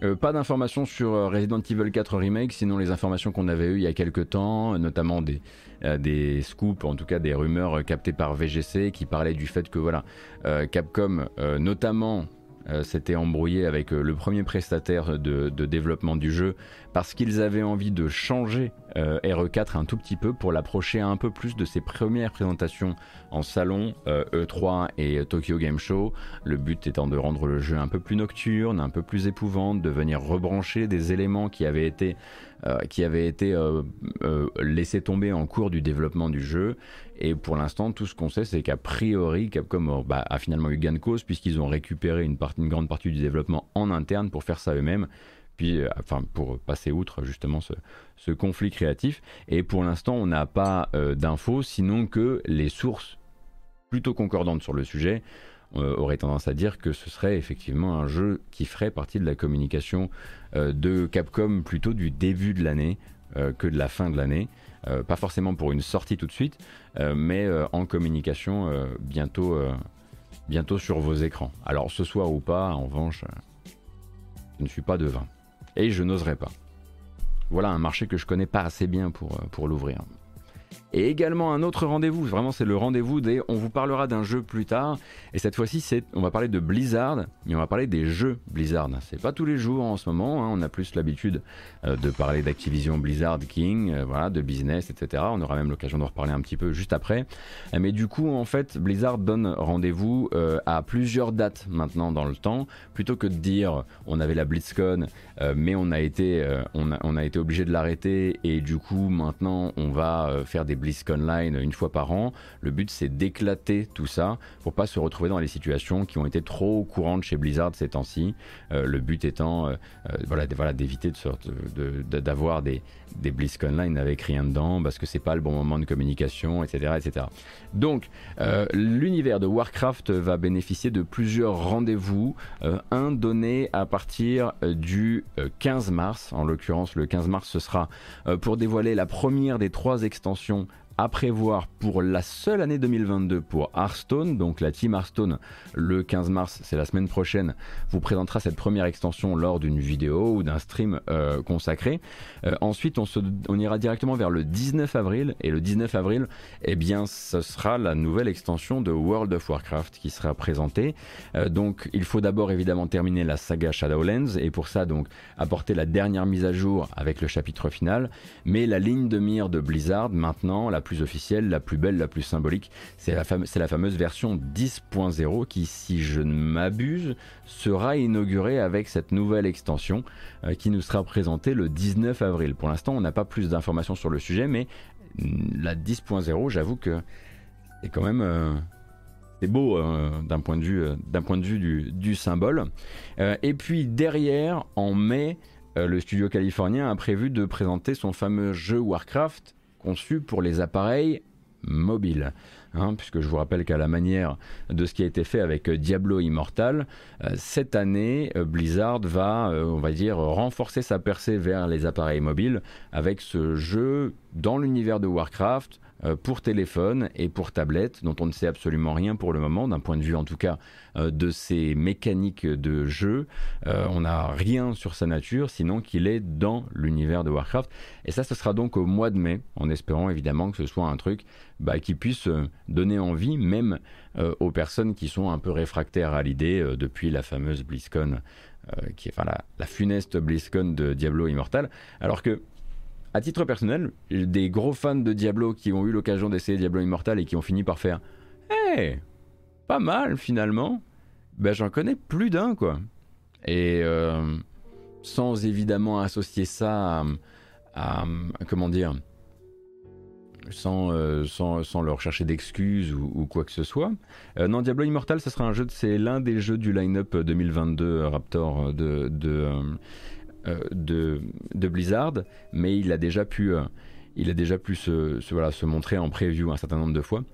Euh, pas d'informations sur euh, Resident Evil 4 Remake, sinon les informations qu'on avait eues il y a quelques temps, notamment des, euh, des scoops, en tout cas des rumeurs captées par VGC qui parlaient du fait que voilà, Capcom, notamment s'était embrouillé avec le premier prestataire de, développement du jeu parce qu'ils avaient envie de changer RE4 un tout petit peu pour l'approcher un peu plus de ses premières présentations en salon E3 e et Tokyo Game Show. Le but étant de rendre le jeu un peu plus nocturne, un peu plus épouvante, de venir rebrancher des éléments qui avaient été, euh, qui avaient été euh, euh, laissés tomber en cours du développement du jeu. Et pour l'instant, tout ce qu'on sait, c'est qu'a priori, Capcom bah, a finalement eu gain de cause puisqu'ils ont récupéré une, grande partie du développement en interne pour faire ça eux-mêmes puis enfin pour passer outre justement ce, conflit créatif. Et pour l'instant, on n'a pas d'infos, sinon que les sources plutôt concordante sur le sujet, euh, aurait tendance à dire que ce serait effectivement un jeu qui ferait partie de la communication euh, de Capcom plutôt du début de l'année euh, que de la fin de l'année. pas forcément pour une sortie tout de suite, mais en communication bientôt, bientôt sur vos écrans. Alors ce soir ou pas, en revanche, je ne suis pas devin. Et je n'oserais pas. Voilà un marché que je connais pas assez bien pour l'ouvrir. Et également un autre rendez-vous, vraiment c'est le rendez-vous des... On vous parlera d'un jeu plus tard, et cette fois-ci on va parler de Blizzard, mais on va parler des jeux Blizzard. C'est pas tous les jours en ce moment, hein. on a plus l'habitude euh, de parler d'Activision Blizzard King, euh, voilà, de business, etc. On aura même l'occasion d'en reparler un petit peu juste après. Euh, mais du coup en fait Blizzard donne rendez-vous à plusieurs dates maintenant dans le temps, plutôt que de dire on avait la BlizzCon, mais on a été, on a été obligé de l'arrêter, et du coup maintenant on va faire des BlizzConline une fois par an. Le but c'est d'éclater tout ça pour pas se retrouver dans les situations qui ont été trop courantes chez Blizzard ces temps-ci. Euh, le but étant euh, euh, voilà, voilà d'éviter de, d'avoir des, des BlizzConline avec rien dedans parce que c'est pas le bon moment de communication, etc. etc. Donc l'univers de Warcraft va bénéficier de plusieurs rendez-vous. un donné à partir du 15 mars, en l'occurrence le 15 mars ce sera pour dévoiler la première des trois extensions à prévoir pour la seule année 2022 pour Hearthstone. Donc la team Hearthstone, le 15 mars, c'est la semaine prochaine, vous présentera cette première extension lors d'une vidéo ou d'un stream euh, consacré. Euh, ensuite, on, ira directement vers le 19 avril. Et le 19 avril, eh bien, ce sera la nouvelle extension de World of Warcraft qui sera présentée. Euh, donc il faut d'abord évidemment terminer la saga Shadowlands et pour ça donc apporter la dernière mise à jour avec le chapitre final. Mais la ligne de mire de Blizzard maintenant, la plus officielle, la plus belle, la plus symbolique. C'est la, fameuse version 10.0 qui, si je ne m'abuse, sera inaugurée avec cette nouvelle extension euh, qui nous sera présentée le 19 avril. Pour l'instant, on n'a pas plus d'informations sur le sujet, mais mm, la 10.0, j'avoue que c'est quand même... Euh, c'est beau euh, d'un point de vue, du symbole. et puis derrière, en mai, le studio californien a prévu de présenter son fameux jeu Warcraft conçu pour les appareils mobiles. Hein, puisque je vous rappelle qu'à la manière de ce qui a été fait avec euh, Diablo Immortal, euh, cette année, euh, Blizzard va, on va dire, renforcer sa percée vers les appareils mobiles avec ce jeu dans l'univers de Warcraft, euh, pour téléphone et pour tablette, dont on ne sait absolument rien pour le moment, d'un point de vue en tout cas euh, de ses mécaniques de jeu. Euh, on n'a rien sur sa nature, sinon qu'il est dans l'univers de Warcraft. Et ça, ce sera donc au mois de mai, en espérant évidemment que ce soit un truc bah, qui puisse donner envie, même aux personnes qui sont un peu réfractaires à l'idée depuis la fameuse BlizzCon. qui est enfin la, la funeste BlizzCon de Diablo Immortal, alors que à titre personnel, des gros fans de Diablo qui ont eu l'occasion d'essayer Diablo Immortal et qui ont fini par faire Hey, pas mal finalement. Ben j'en connais plus d'un quoi. Et euh, sans évidemment associer ça à, comment dire, sans, euh, sans, sans, leur chercher d'excuses ou, quoi que ce soit. Euh, non, Diablo Immortal, ça sera un jeu, c'est l'un des jeux du line-up 2022 Raptor de, de, de, de, Blizzard, mais il a déjà pu, il a déjà pu se, voilà, se montrer en preview un certain nombre de fois.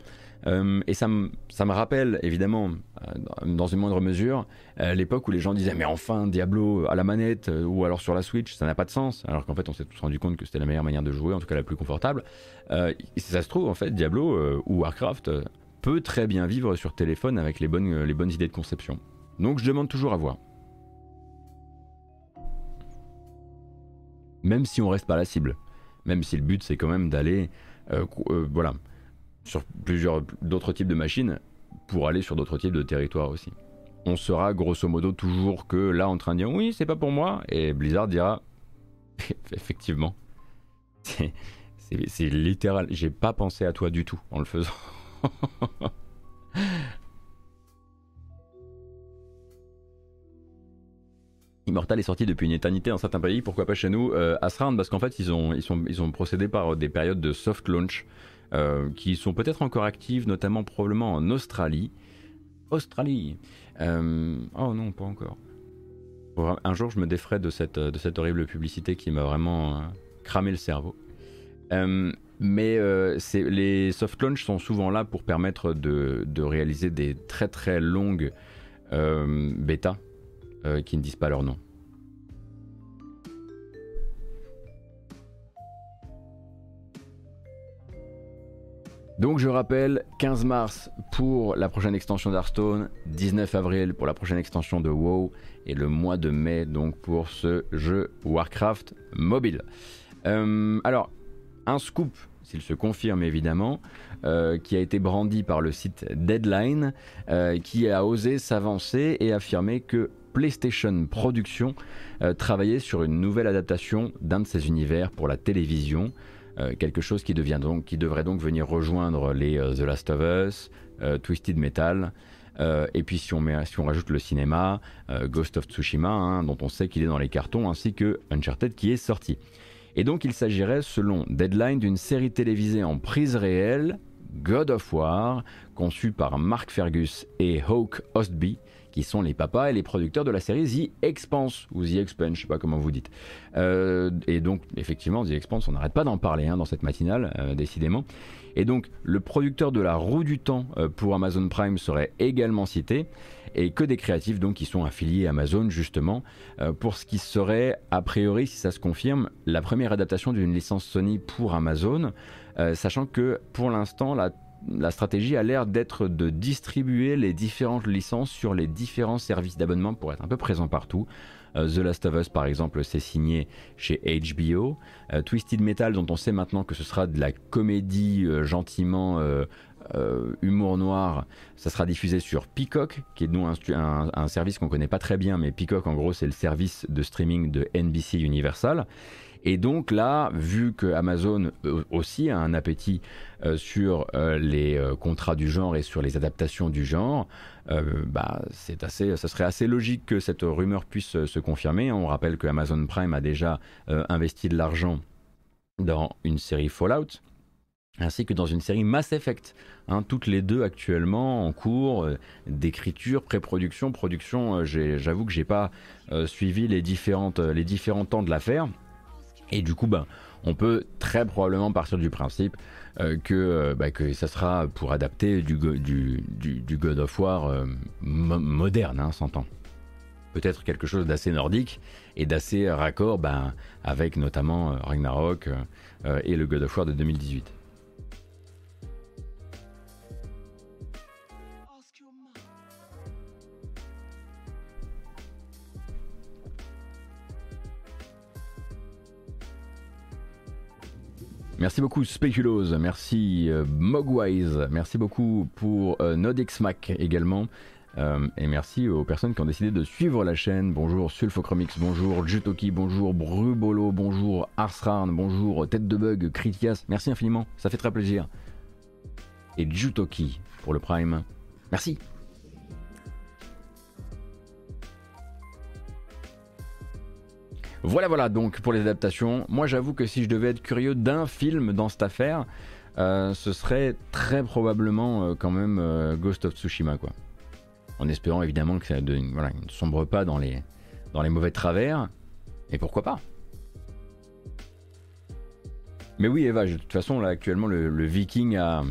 Euh, et ça me, ça me rappelle évidemment, euh, dans une moindre mesure, euh, l'époque où les gens disaient mais enfin Diablo à la manette ou alors sur la Switch, ça n'a pas de sens. Alors qu'en fait on s'est tous rendu compte que c'était la meilleure manière de jouer, en tout cas la plus confortable. si ça se trouve en fait Diablo ou Warcraft peut très bien vivre sur téléphone avec les bonnes, les bonnes idées de conception. Donc je demande toujours à voir. Même si on reste pas la cible, même si le but c'est quand même d'aller, voilà, sur plusieurs d'autres types de machines pour aller sur d'autres types de territoires aussi. On sera grosso modo toujours que là en train de dire oui, c'est pas pour moi, et Blizzard dira [LAUGHS] effectivement, [LAUGHS] c'est littéral, j'ai pas pensé à toi du tout en le faisant. [LAUGHS] Immortal est sorti depuis une éternité dans certains pays, pourquoi pas chez nous euh, Asround parce qu'en fait ils ont, ils, sont, ils ont procédé par des périodes de soft launch euh, qui sont peut-être encore actives, notamment probablement en Australie. Australie euh, Oh non, pas encore. Un jour, je me défrais de cette, de cette horrible publicité qui m'a vraiment euh, cramé le cerveau. mais les soft launch sont souvent là pour permettre de, de réaliser des très très longues bêtas qui ne disent pas leur nom. Donc je rappelle, 15 mars pour la prochaine extension d'Hearthstone, 19 avril pour la prochaine extension de WoW et le mois de mai donc pour ce jeu Warcraft mobile. Euh, alors, un scoop, s'il se confirme évidemment, euh, qui a été brandi par le site Deadline, euh, qui a osé s'avancer et affirmer que PlayStation Productions travaillait sur une nouvelle adaptation d'un de ses univers pour la télévision. Euh, quelque chose qui, devient donc, qui devrait donc venir rejoindre les euh, The Last of Us, euh, Twisted Metal, et puis si on, met, si on rajoute le cinéma, Ghost of Tsushima, hein, dont on sait qu'il est dans les cartons, ainsi que Uncharted qui est sorti. Et donc il s'agirait, selon Deadline, d'une série télévisée en prise réelle, God of War, conçue par Mark Fergus et Hawk Ostby, qui sont les papas et les producteurs de la série The Expanse, ou The Expanse, je sais pas comment vous dites. Euh, et donc, effectivement, The Expanse, on n'arrête pas d'en parler hein, dans cette matinale, euh, décidément. Et donc, le producteur de la roue du temps euh, pour Amazon Prime serait également cité, et que des créatifs donc qui sont affiliés à Amazon, justement, pour ce qui serait, a priori, si ça se confirme, la première adaptation d'une licence Sony pour Amazon, sachant que pour l'instant, la la stratégie a l'air d'être de distribuer les différentes licences sur les différents services d'abonnement pour être un peu présent partout. Euh, The Last of Us, par exemple, c'est signé chez HBO. Euh, Twisted Metal, dont on sait maintenant que ce sera de la comédie euh, gentiment humour noir, ça sera diffusé sur Peacock, qui est nous un, un service qu'on connaît pas très bien, mais Peacock, en gros, c'est le service de streaming de NBC Universal. Et donc là, vu que Amazon euh, aussi a un appétit euh, sur euh, les contrats du genre et sur les adaptations du genre, bah, c'est assez, ça serait assez logique que cette rumeur puisse se confirmer. On rappelle que Amazon Prime a déjà investi de l'argent dans une série Fallout ainsi que dans une série Mass Effect, hein, toutes les deux actuellement en cours d'écriture, pré-production, production. J'avoue que j'ai pas suivi les, différentes, les différents temps de l'affaire. Et du coup, ben, on peut très probablement partir du principe euh, que, euh, bah, que ça sera pour adapter du, du, du, God of War euh, moderne, hein, s'entend. Peut-être quelque chose d'assez nordique et d'assez raccord ben, avec notamment Ragnarok et le God of War de 2018. Merci beaucoup Speculoos, merci euh, Mogwise, merci beaucoup pour euh, Nodexmac également. et merci aux personnes qui ont décidé de suivre la chaîne. Bonjour Sulfochromix, bonjour Jutoki, bonjour Brubolo, bonjour Arsrarn, bonjour Tête de Bug, Critias. Merci infiniment, ça fait très plaisir. Et Jutoki pour le Prime. Merci. Voilà, voilà, donc pour les adaptations, moi j'avoue que si je devais être curieux d'un film dans cette affaire, euh, ce serait très probablement euh, quand même euh, Ghost of Tsushima, quoi. En espérant évidemment que ça ne sombre pas dans les, dans les mauvais travers, et pourquoi pas? Mais oui, Eva, de toute façon, là actuellement, le, Viking a,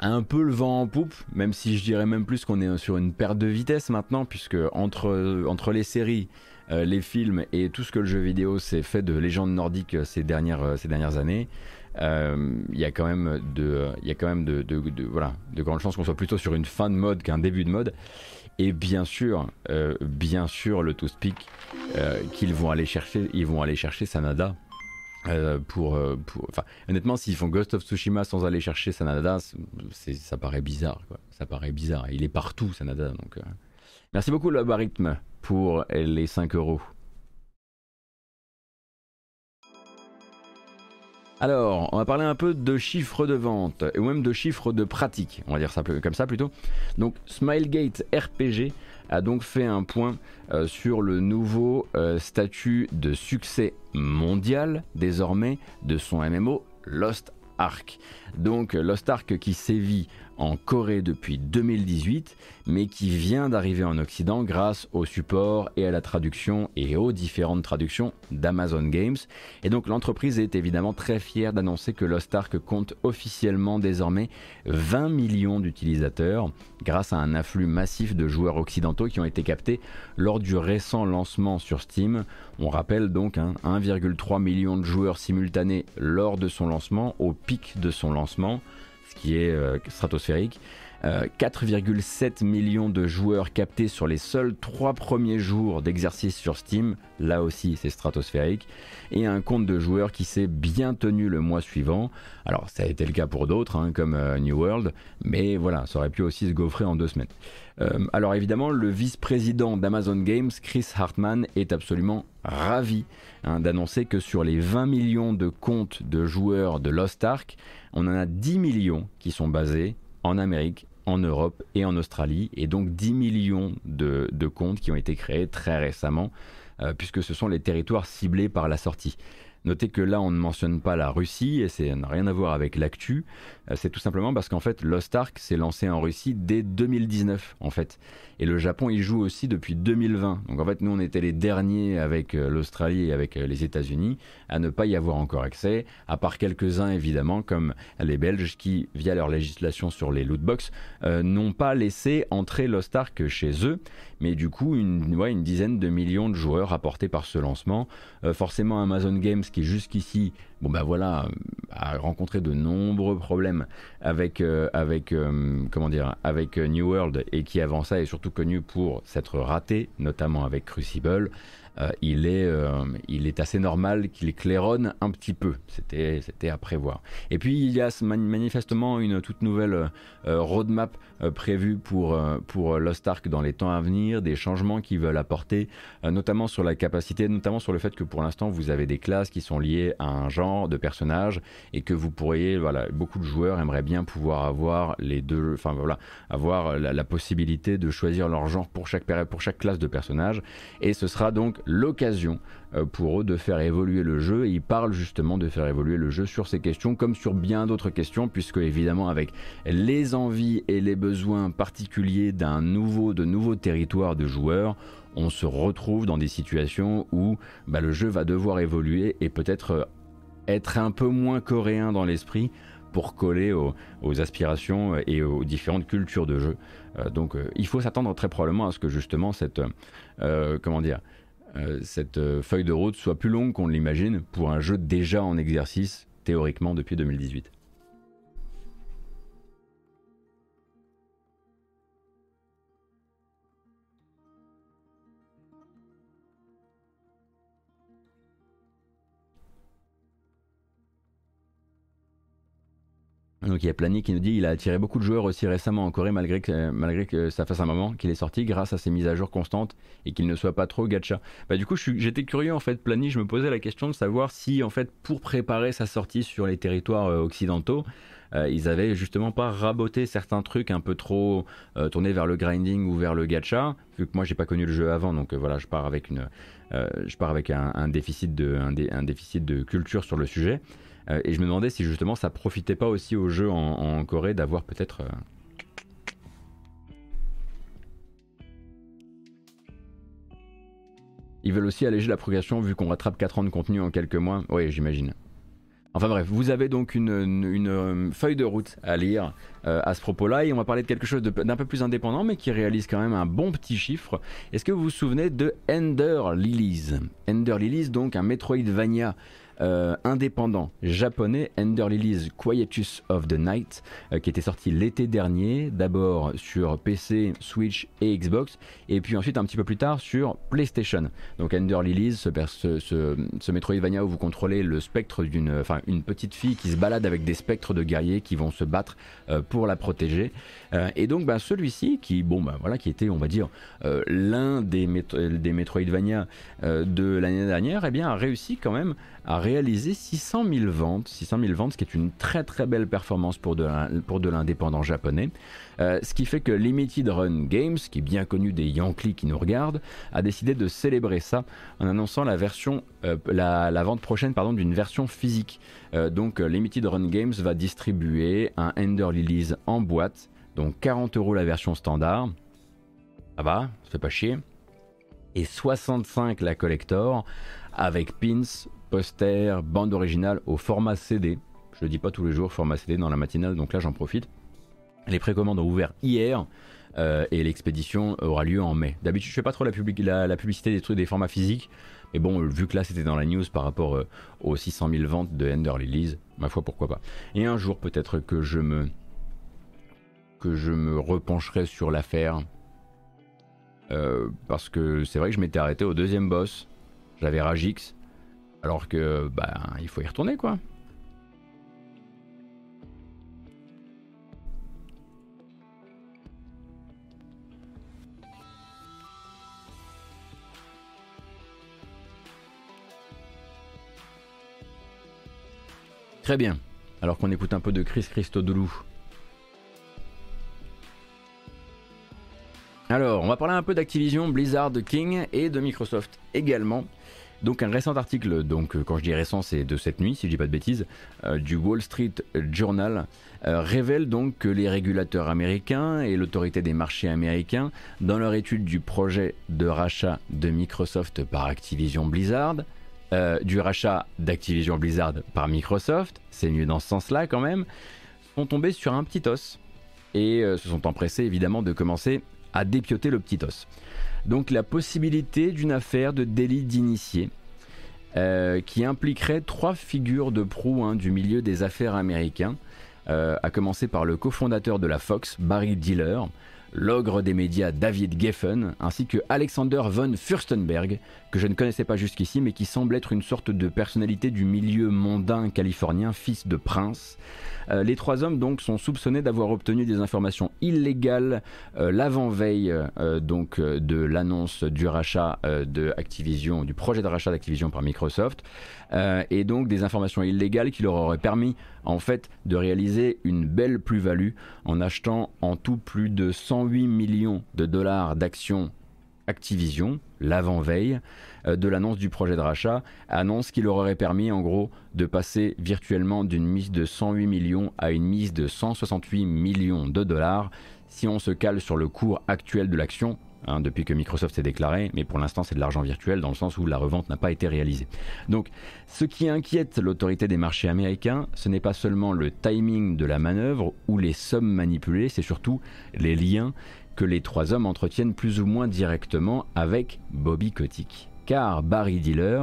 un peu le vent en poupe, même si je dirais même plus qu'on est sur une perte de vitesse maintenant, puisque entre, entre les séries, euh, les films et tout ce que le jeu vidéo s'est fait de légende nordique euh, ces dernières, euh, ces dernières années, il y a quand même de, grandes chances qu'on soit plutôt sur une fin de mode qu'un début de mode. Et bien sûr, bien sûr, le to qu'ils vont aller chercher, ils vont aller chercher Sanada. pour, pour, enfin, honnêtement, s'ils font Ghost of Tsushima sans aller chercher Sanada, ça paraît bizarre. Quoi. Ça paraît bizarre. Il est partout, Sanada. Donc, merci beaucoup, le pour les 5 euros. Alors, on va parler un peu de chiffres de vente, ou même de chiffres de pratique, on va dire ça comme ça plutôt. Donc, Smilegate RPG a donc fait un point euh, sur le nouveau euh, statut de succès mondial, désormais, de son MMO Lost Ark. Donc, Lost Ark qui sévit en Corée depuis 2018, mais qui vient d'arriver en Occident grâce au support et à la traduction et aux différentes traductions d'Amazon Games. Et donc l'entreprise est évidemment très fière d'annoncer que Lost Ark compte officiellement désormais 20 millions d'utilisateurs grâce à un afflux massif de joueurs occidentaux qui ont été captés lors du récent lancement sur Steam. On rappelle donc 1,3 hein, million de joueurs simultanés lors de son lancement, au pic de son lancement qui est euh, stratosphérique. 4,7 euh, millions de joueurs captés sur les seuls 3 premiers jours d'exercice sur Steam, là aussi c'est stratosphérique, et un compte de joueurs qui s'est bien tenu le mois suivant. Alors ça a été le cas pour d'autres, hein, comme euh, New World, mais voilà, ça aurait pu aussi se gaufrer en deux semaines. Alors évidemment, le vice-président d'Amazon Games, Chris Hartman, est absolument ravi hein, d'annoncer que sur les 20 millions de comptes de joueurs de Lost Ark, on en a 10 millions qui sont basés en Amérique, en Europe et en Australie, et donc 10 millions de, comptes qui ont été créés très récemment, euh, puisque ce sont les territoires ciblés par la sortie. Notez que là, on ne mentionne pas la Russie, et ça n'a rien à voir avec l'actu. Euh, c'est tout simplement parce qu'en fait, Lost Ark s'est lancé en Russie dès 2019, en fait. Et le Japon y joue aussi depuis 2020. Donc en fait, nous, on était les derniers avec euh, l'Australie et avec euh, les États-Unis à ne pas y avoir encore accès, à part quelques-uns évidemment, comme les Belges qui, via leur législation sur les lootbox, euh, n'ont pas laissé entrer Lost Ark chez eux. Mais du coup, une, une dizaine de millions de joueurs apportés par ce lancement. forcément, Amazon Games qui jusqu'ici bon ben voilà, a rencontré de nombreux problèmes avec, avec comment dire, avec New World et qui avant ça est surtout connu pour s'être raté, notamment avec Crucible, euh, il, est, euh, il est assez normal qu'il claironne un petit peu. C'était, à prévoir. Et puis il y a manifestement une toute nouvelle euh, roadmap prévue pour, pour Lost Ark dans les temps à venir, des changements qu'ils veulent apporter, notamment sur la capacité, notamment sur le fait que pour l'instant vous avez des classes qui sont liées à un genre de personnage et que vous pourriez, voilà, beaucoup de joueurs aimeraient bien pouvoir avoir les deux, enfin voilà, avoir la, possibilité de choisir leur genre pour chaque, pour chaque classe de personnage. Et ce sera donc l'occasion euh, pour eux de faire évoluer le jeu et ils parlent justement de faire évoluer le jeu sur ces questions comme sur bien d'autres questions puisque évidemment avec les envies et les besoins particuliers d'un nouveau de nouveaux territoires de joueurs on se retrouve dans des situations où bah, le jeu va devoir évoluer et peut-être euh, être un peu moins coréen dans l'esprit pour coller aux, aspirations et aux différentes cultures de jeu. Euh, donc il faut s'attendre très probablement à ce que justement cette comment dire euh, cette euh, feuille de route soit plus longue qu'on l'imagine pour un jeu déjà en exercice théoriquement depuis 2018. Donc il y a Plani qui nous dit il a attiré beaucoup de joueurs aussi récemment en Corée malgré que, malgré que ça fasse un moment qu'il est sorti grâce à ses mises à jour constantes et qu'il ne soit pas trop gacha. Bah du coup j'étais curieux en fait Plani, je me posais la question de savoir si en fait pour préparer sa sortie sur les territoires euh, occidentaux, euh, ils avaient justement pas raboté certains trucs un peu trop euh, tournés vers le grinding ou vers le gacha, vu que moi j'ai pas connu le jeu avant, donc voilà, je pars avec une, je pars avec un, déficit de, un, déficit de culture sur le sujet. Euh, et je me demandais si justement ça profitait pas aussi au jeu en, Corée d'avoir peut-être. Euh, Ils veulent aussi alléger la progression vu qu'on rattrape 4 ans de contenu en quelques mois. Oui, j'imagine. Enfin bref, vous avez donc une, euh, feuille de route à lire à ce propos-là et on va parler de quelque chose d'un peu plus indépendant mais qui réalise quand même un bon petit chiffre. Est-ce que vous vous souvenez de Ender Lilies? Ender Lilies, donc un Metroidvania euh, indépendant japonais, Ender Lilies Quietus of the Night, euh, qui était sorti l'été dernier, d'abord sur PC, Switch et Xbox, et puis ensuite un petit peu plus tard sur PlayStation. Donc Ender Lilies, ce, Metroidvania où vous contrôlez le spectre d'une, petite fille qui se balade avec des spectres de guerriers qui vont se battre euh, pour la protéger. et donc ben, celui-ci, qui bon ben voilà, qui était on va dire l'un des, des Metroidvania de l'année dernière, eh bien a réussi quand même a réalisé 600 000 ventes, 600 000 ventes, ce qui est une très très belle performance pour de l'indépendant japonais. Euh, ce qui fait que Limited Run Games, qui est bien connu des Yankees qui nous regardent, a décidé de célébrer ça en annonçant la version, euh, la, vente prochaine pardon d'une version physique. Euh, donc Limited Run Games va distribuer un Ender Lilies en boîte, donc 40 euros la version standard. Ça va, ça fait pas chier. Et 65 la collector avec pins, poster, bande originale au format CD. Je le dis pas tous les jours, format CD dans la matinale, donc là j'en profite. Les précommandes ont ouvert hier euh, et l'expédition aura lieu en mai. D'habitude, je fais pas trop la, publicité des trucs des formats physiques, mais bon, vu que là c'était dans la news par rapport euh, aux 600 000 ventes de Ender Lilies, ma foi, pourquoi pas. Et un jour, peut-être que je me que je me repencherai sur l'affaire. Euh, parce que c'est vrai que je m'étais arrêté au deuxième boss. J'avais Ragix. Alors que, bah, il faut y retourner, quoi. Très bien. Alors qu'on écoute un peu de Chris Christodoulou. Alors, on va parler un peu d'Activision, Blizzard, King et de Microsoft également. Donc un récent article, donc euh, quand je dis récent c'est de cette nuit si je dis pas de bêtises, euh, du Wall Street Journal euh, révèle donc que les régulateurs américains et l'autorité des marchés américains, dans leur étude du projet de rachat de Microsoft par Activision Blizzard, du rachat d'Activision Blizzard par Microsoft, c'est mieux dans ce sens-là quand même, sont tombés sur un petit os et se sont empressés évidemment de commencer à dépioter le petit os. Donc la possibilité d'une affaire de délit d'initié euh, qui impliquerait trois figures de proue hein, du milieu des affaires américains, euh, à commencer par le cofondateur de la Fox, Barry Diller, l'ogre des médias David Geffen, ainsi que Alexander von Furstenberg, que je ne connaissais pas jusqu'ici, mais qui semble être une sorte de personnalité du milieu mondain californien, fils de prince. Euh, les trois hommes donc sont soupçonnés d'avoir obtenu des informations illégales euh, l'avant-veille euh, donc de l'annonce du rachat de Activision, du projet de rachat d'Activision par Microsoft, et donc des informations illégales qui leur auraient permis en fait de réaliser une belle plus-value en achetant en tout plus de 108 millions de dollars d'actions Activision, l'avant-veille euh, de l'annonce du projet de rachat, annonce qui leur aurait permis en gros de passer virtuellement d'une mise de 108 millions à une mise de 168 millions de dollars si on se cale sur le cours actuel de l'action. Hein, depuis que Microsoft s'est déclaré, mais pour l'instant c'est de l'argent virtuel dans le sens où la revente n'a pas été réalisée. Donc ce qui inquiète l'autorité des marchés américains, ce n'est pas seulement le timing de la manœuvre ou les sommes manipulées, c'est surtout les liens que les trois hommes entretiennent plus ou moins directement avec Bobby Kotick. Car Barry Diller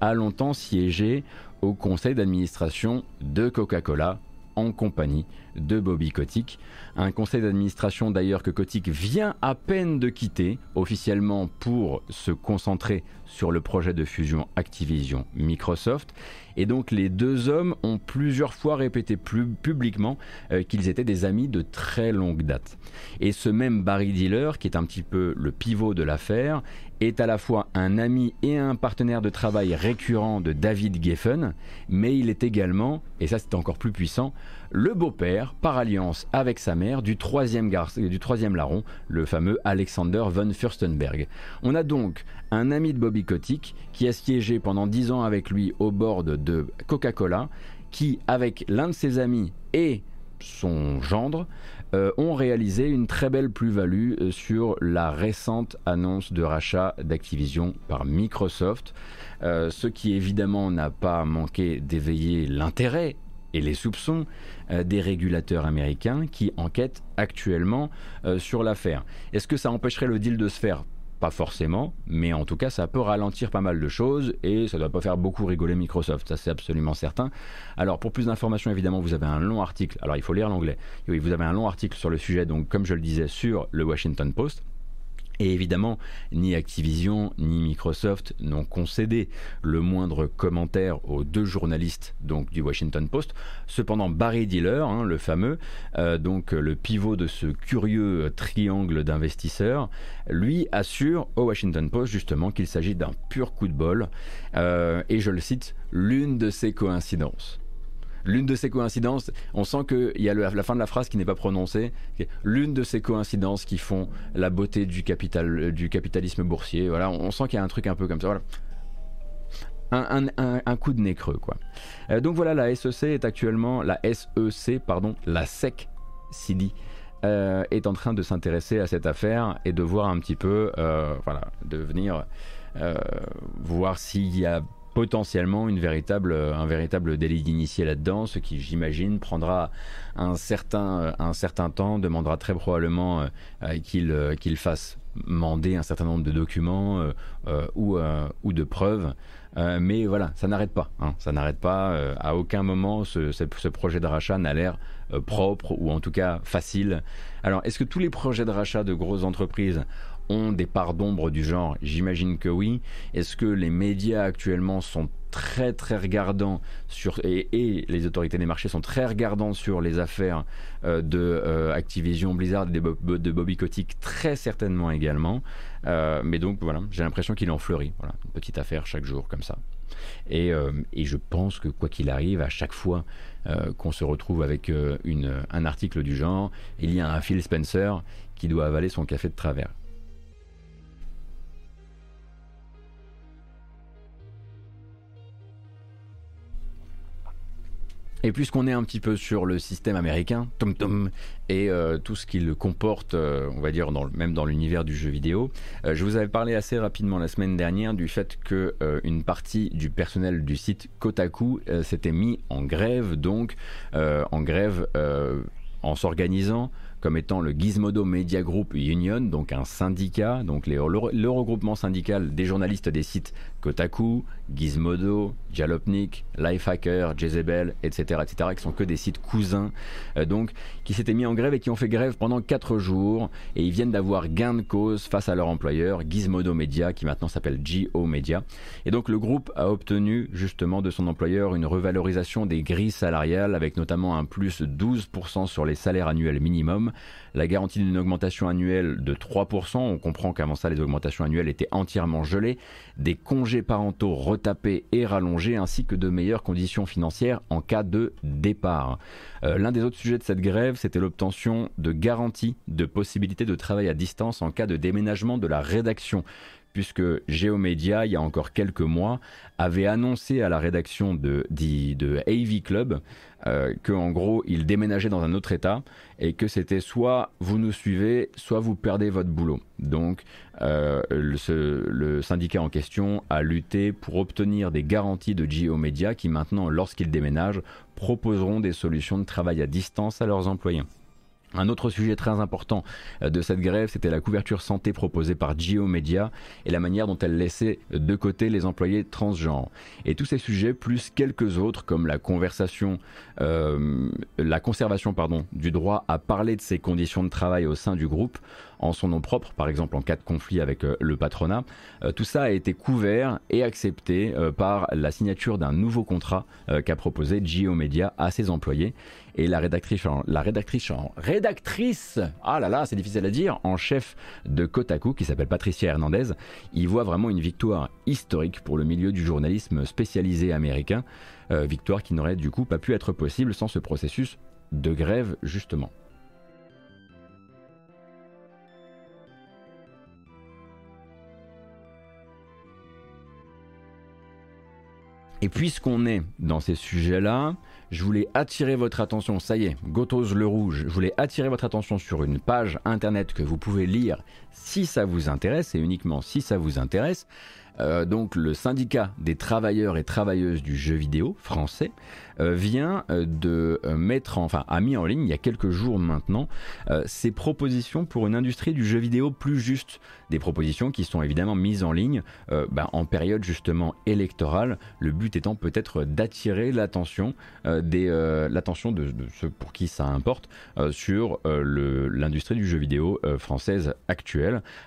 a longtemps siégé au conseil d'administration de Coca-Cola en compagnie de Bobby Kotick. Un conseil d'administration d'ailleurs que Kotick vient à peine de quitter officiellement pour se concentrer sur le projet de fusion Activision-Microsoft. Et donc les deux hommes ont plusieurs fois répété publiquement euh, qu'ils étaient des amis de très longue date. Et ce même Barry Diller, qui est un petit peu le pivot de l'affaire, est à la fois un ami et un partenaire de travail récurrent de David Geffen, mais il est également, et ça c'est encore plus puissant, le beau-père, par alliance avec sa mère, du troisième, du troisième larron, le fameux Alexander von Furstenberg. On a donc un ami de Bobby Kotick qui a siégé pendant dix ans avec lui au bord de Coca-Cola, qui, avec l'un de ses amis et son gendre, euh, ont réalisé une très belle plus-value euh, sur la récente annonce de rachat d'Activision par Microsoft, euh, ce qui évidemment n'a pas manqué d'éveiller l'intérêt et les soupçons euh, des régulateurs américains qui enquêtent actuellement euh, sur l'affaire. Est-ce que ça empêcherait le deal de se faire? Pas forcément, mais en tout cas, ça peut ralentir pas mal de choses et ça ne doit pas faire beaucoup rigoler Microsoft, ça c'est absolument certain. Alors, pour plus d'informations, évidemment, vous avez un long article. Alors, il faut lire l'anglais. Oui, vous avez un long article sur le sujet, donc, comme je le disais, sur le Washington Post. Et évidemment, ni Activision ni Microsoft n'ont concédé le moindre commentaire aux deux journalistes donc du Washington Post. Cependant, Barry Diller, hein, le fameux, euh, donc le pivot de ce curieux triangle d'investisseurs, lui assure au Washington Post justement qu'il s'agit d'un pur coup de bol. Euh, et je le cite, l'une de ces coïncidences l'une de ces coïncidences, on sent qu'il y a la fin de la phrase qui n'est pas prononcée, l'une de ces coïncidences qui font la beauté du, capital, du capitalisme boursier. Voilà, on sent qu'il y a un truc un peu comme ça. Voilà. Un, coup de nez creux, quoi. Euh, donc voilà, la SEC est actuellement, la SEC, pardon, la SEC, CD, euh, est en train de s'intéresser à cette affaire et de voir un petit peu, euh, voilà, de venir voir s'il y a potentiellement véritable, un véritable délit d'initié là-dedans, ce qui, j'imagine, prendra un certain, certain temps, demandera très probablement euh, qu'il euh, fasse mander un certain nombre de documents euh, ou, de preuves. mais voilà, ça n'arrête pas. Hein. ça n'arrête pas. à aucun moment, ce, ce projet de rachat n'a l'air propre ou en tout cas facile. Alors, est-ce que tous les projets de rachat de grosses entreprises ont des parts d'ombre du genre. J'imagine que oui. Est-ce que les médias actuellement sont très très regardants sur et, les autorités des marchés sont très regardants sur les affaires euh, de euh, Activision Blizzard et de, Bobby Kotick? Très certainement également. Euh, mais donc voilà. J'ai l'impression qu'il en fleurit. Voilà. Une petite affaire chaque jour comme ça. Et, et je pense que quoi qu'il arrive à chaque fois qu'on se retrouve avec une, un article du genre il y a un Phil Spencer qui doit avaler son café de travers Et puisqu'on est un petit peu sur le système américain, Tom Tom, et euh, tout ce qu'il comporte, euh, on va dire même dans l'univers du jeu vidéo, euh, je vous avais parlé assez rapidement la semaine dernière du fait que une partie du personnel du site Kotaku s'était mis en grève, donc en grève en s'organisant comme étant le Gizmodo Media Group Union, donc un syndicat, donc le, regroupement syndical des journalistes des sites Kotaku, Gizmodo, Jalopnik, Lifehacker, Jezebel, etc., etc., qui sont que des sites cousins, euh, donc qui s'étaient mis en grève et qui ont fait grève pendant 4 jours et ils viennent d'avoir gain de cause face à leur employeur Gizmodo Media, qui maintenant s'appelle GO Media. Et donc le groupe a obtenu justement de son employeur une revalorisation des grilles salariales avec notamment un plus 12% sur les salaires annuels minimum la garantie d'une augmentation annuelle de 3%, on comprend qu'avant ça les augmentations annuelles étaient entièrement gelées, des congés parentaux retapés et rallongés, ainsi que de meilleures conditions financières en cas de départ. Euh, l'un des autres sujets de cette grève, c'était l'obtention de garanties de possibilité de travail à distance en cas de déménagement de la rédaction puisque Geomedia, il y a encore quelques mois, avait annoncé à la rédaction de, de, AV Club euh, qu'en gros, il déménageait dans un autre état et que c'était soit vous nous suivez, soit vous perdez votre boulot. Donc, euh, le, syndicat en question a lutté pour obtenir des garanties de Geomedia qui maintenant, lorsqu'ils déménagent, proposeront des solutions de travail à distance à leurs employés. Un autre sujet très important euh, de cette grève, c'était la couverture santé proposée par Geomedia et la manière dont elle laissait de côté les employés transgenres. Et tous ces sujets, plus quelques autres, comme la conversation, euh, la conservation pardon, du droit à parler de ses conditions de travail au sein du groupe, en son nom propre, par exemple en cas de conflit avec euh, le patronat. tout ça a été couvert et accepté par la signature d'un nouveau contrat qu'a proposé Geomedia à ses employés et la rédactrice en, la rédactrice en rédactrice, ah là là, c'est difficile à dire, en chef de Kotaku qui s'appelle Patricia Hernandez, il voit vraiment une victoire historique pour le milieu du journalisme spécialisé américain, euh, victoire qui n'aurait du coup pas pu être possible sans ce processus de grève justement. Et puisqu'on est dans ces sujets-là, je voulais attirer votre attention, ça y est, Gotos le Rouge, je voulais attirer votre attention sur une page internet que vous pouvez lire si ça vous intéresse, et uniquement si ça vous intéresse. Euh, donc le syndicat des travailleurs et travailleuses du jeu vidéo français euh, vient euh, de mettre, enfin a mis en ligne il y a quelques jours maintenant ses propositions pour une industrie du jeu vidéo plus juste. Des propositions qui sont évidemment mises en ligne bah, en période justement électorale. Le but étant peut-être d'attirer l'attention des l'attention de, de, ceux pour qui ça importe sur l'industrie du jeu vidéo française actuelle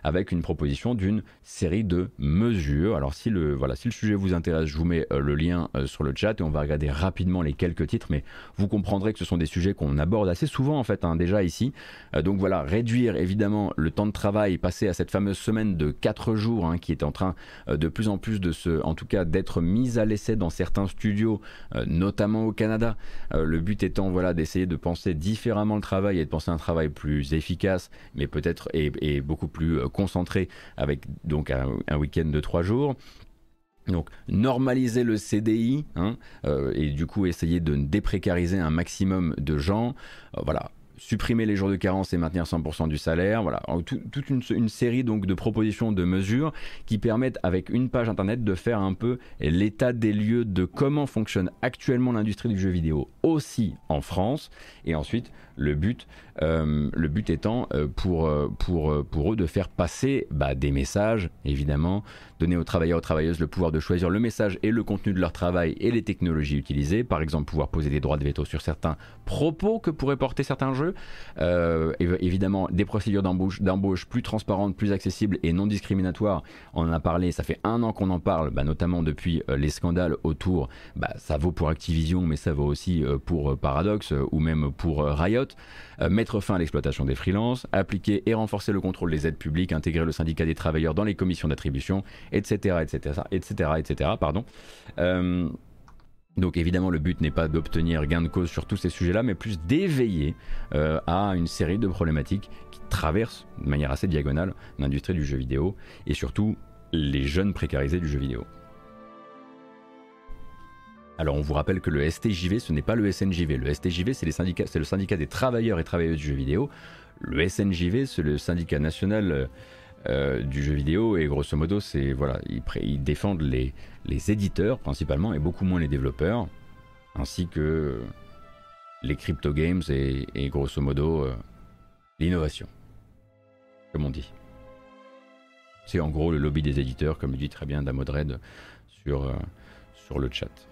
avec une proposition d'une série de mesures. Alors si le, voilà, si le sujet vous intéresse, je vous mets le lien sur le chat et on va regarder rapidement les quelques titres, mais vous comprendrez que ce sont des sujets qu'on aborde assez souvent en fait hein, déjà ici. Euh, donc voilà, réduire évidemment le temps de travail, passer à cette fameuse semaine de 4 jours hein, qui est en train euh, de plus en plus de se, en tout cas d'être mise à l'essai dans certains studios, euh, notamment au Canada. le but étant voilà d'essayer de penser différemment le travail et de penser un travail plus efficace, mais peut-être et, beaucoup plus concentré avec donc un, week-end de 3 jours. Donc normaliser le CDI hein, euh, et du coup essayer de déprécariser un maximum de gens. Euh, voilà, supprimer les jours de carence et maintenir 100% du salaire. Voilà, toute une, série donc de propositions, de mesures qui permettent avec une page internet de faire un peu l'état des lieux de comment fonctionne actuellement l'industrie du jeu vidéo aussi en France. Et ensuite, le but, euh, le but étant euh, pour, euh, pour, pour eux de faire passer bah, des messages, évidemment, donner aux travailleurs, aux travailleuses le pouvoir de choisir le message et le contenu de leur travail et les technologies utilisées. Par exemple, pouvoir poser des droits de veto sur certains propos que pourraient porter certains jeux. évidemment, des procédures d'embauche plus transparentes, plus accessibles et non discriminatoires. On en a parlé, ça fait un an qu'on en parle, bah, notamment depuis les scandales autour. Bah, ça vaut pour Activision, mais ça vaut aussi pour Paradox ou même pour Riot. Euh, mettre fin à l'exploitation des freelances, appliquer et renforcer le contrôle des aides publiques, intégrer le syndicat des travailleurs dans les commissions d'attribution, etc., etc., etc., etc. Pardon. Euh, donc évidemment, le but n'est pas d'obtenir gain de cause sur tous ces sujets-là, mais plus d'éveiller euh, à une série de problématiques qui traversent de manière assez diagonale l'industrie du jeu vidéo et surtout les jeunes précarisés du jeu vidéo. Alors on vous rappelle que le STJV, ce n'est pas le SNJV. Le STJV, c'est, le syndicat des travailleurs et travailleuses du jeu vidéo. Le SNJV, c'est le syndicat national euh, euh, du jeu vidéo et grosso modo, c'est voilà, ils, défendent les, éditeurs principalement et beaucoup moins les développeurs, ainsi que les crypto games et, grosso modo euh, l'innovation, comme on dit. C'est en gros le lobby des éditeurs, comme le dit très bien Damodred sur, sur le chat.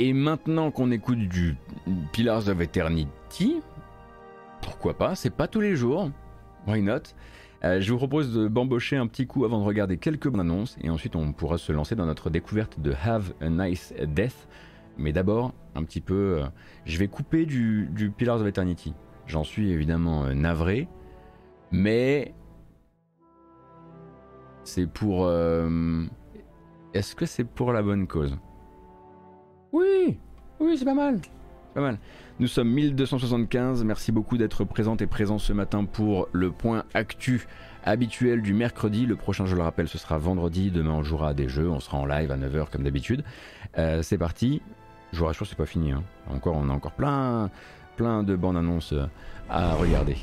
Et maintenant qu'on écoute du Pillars of Eternity, pourquoi pas, c'est pas tous les jours, why not? Euh, je vous propose de bambocher un petit coup avant de regarder quelques annonces et ensuite on pourra se lancer dans notre découverte de Have a Nice Death. Mais d'abord, un petit peu, euh, je vais couper du, Pillars of Eternity. J'en suis évidemment euh, navré, mais c'est pour... Est-ce que c'est pour la bonne cause? Oui, oui, c'est pas mal. Pas mal. Nous sommes 1275. Merci beaucoup d'être présente et présent ce matin pour le point actu habituel du mercredi. Le prochain, je le rappelle, ce sera vendredi. Demain, on jouera à des jeux. On sera en live à 9h comme d'habitude. Euh, c'est parti. Je vous rassure, c'est pas fini. Hein. Encore, on a encore plein, plein de bandes annonces à regarder.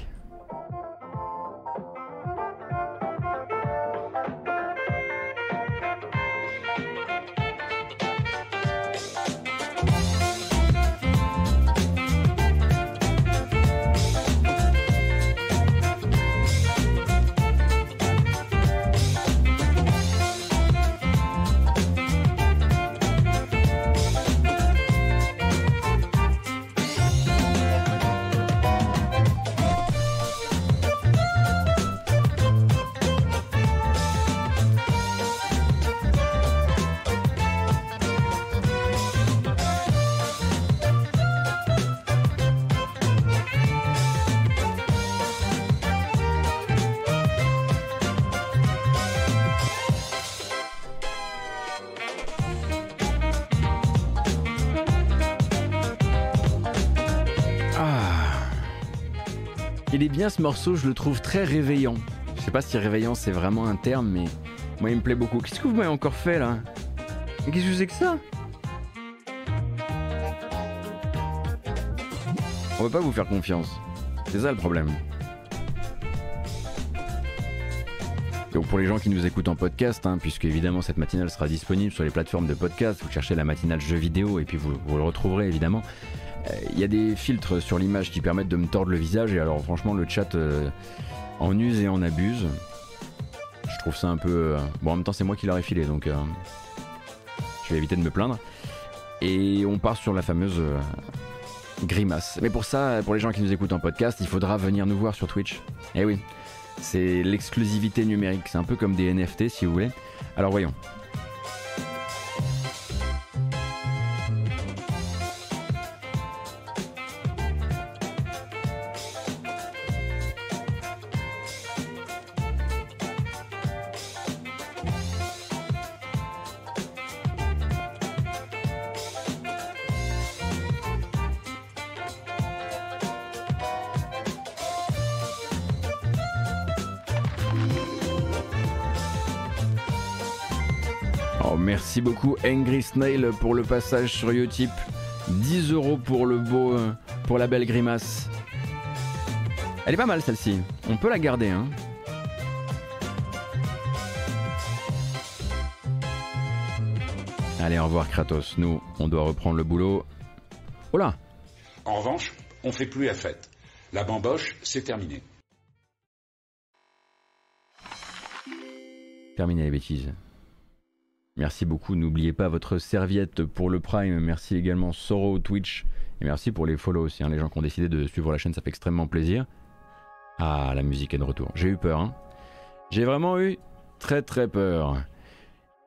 Morceau, je le trouve très réveillant. Je sais pas si réveillant c'est vraiment un terme, mais moi il me plaît beaucoup. Qu'est-ce que vous m'avez encore fait là? Qu'est-ce que c'est que ça? On va pas vous faire confiance. C'est ça le problème. Donc pour les gens qui nous écoutent en podcast, hein, puisque évidemment cette matinale sera disponible sur les plateformes de podcast, vous cherchez la matinale jeux vidéo et puis vous, le retrouverez évidemment. Euh, il y a des filtres sur l'image qui permettent de me tordre le visage et alors franchement le chat euh, en use et en abuse. Je trouve ça un peu... Euh, bon en même temps c'est moi qui l'aurais filé donc je vais éviter de me plaindre. Et on part sur la fameuse grimace. Mais pour ça, pour les gens qui nous écoutent en podcast, il faudra venir nous voir sur Twitch. Eh oui, c'est l'exclusivité numérique, c'est un peu comme des NFT si vous voulez. Alors voyons. Merci beaucoup Angry Snail pour le passage sur Utip. 10 euros pour le beau, euh, pour la belle grimace. Elle est pas mal celle-ci. On peut la garder, hein. Allez, au revoir Kratos. Nous, on doit reprendre le boulot. Oh là En revanche, on fait plus la fête. La bamboche, c'est terminé. Terminé les bêtises. Merci beaucoup. N'oubliez pas votre serviette pour le Prime. Merci également Soro Twitch. Et merci pour les follow aussi. Hein. Les gens qui ont décidé de suivre la chaîne, ça fait extrêmement plaisir. Ah, la musique est de retour. J'ai eu peur. Hein. J'ai vraiment eu très très peur.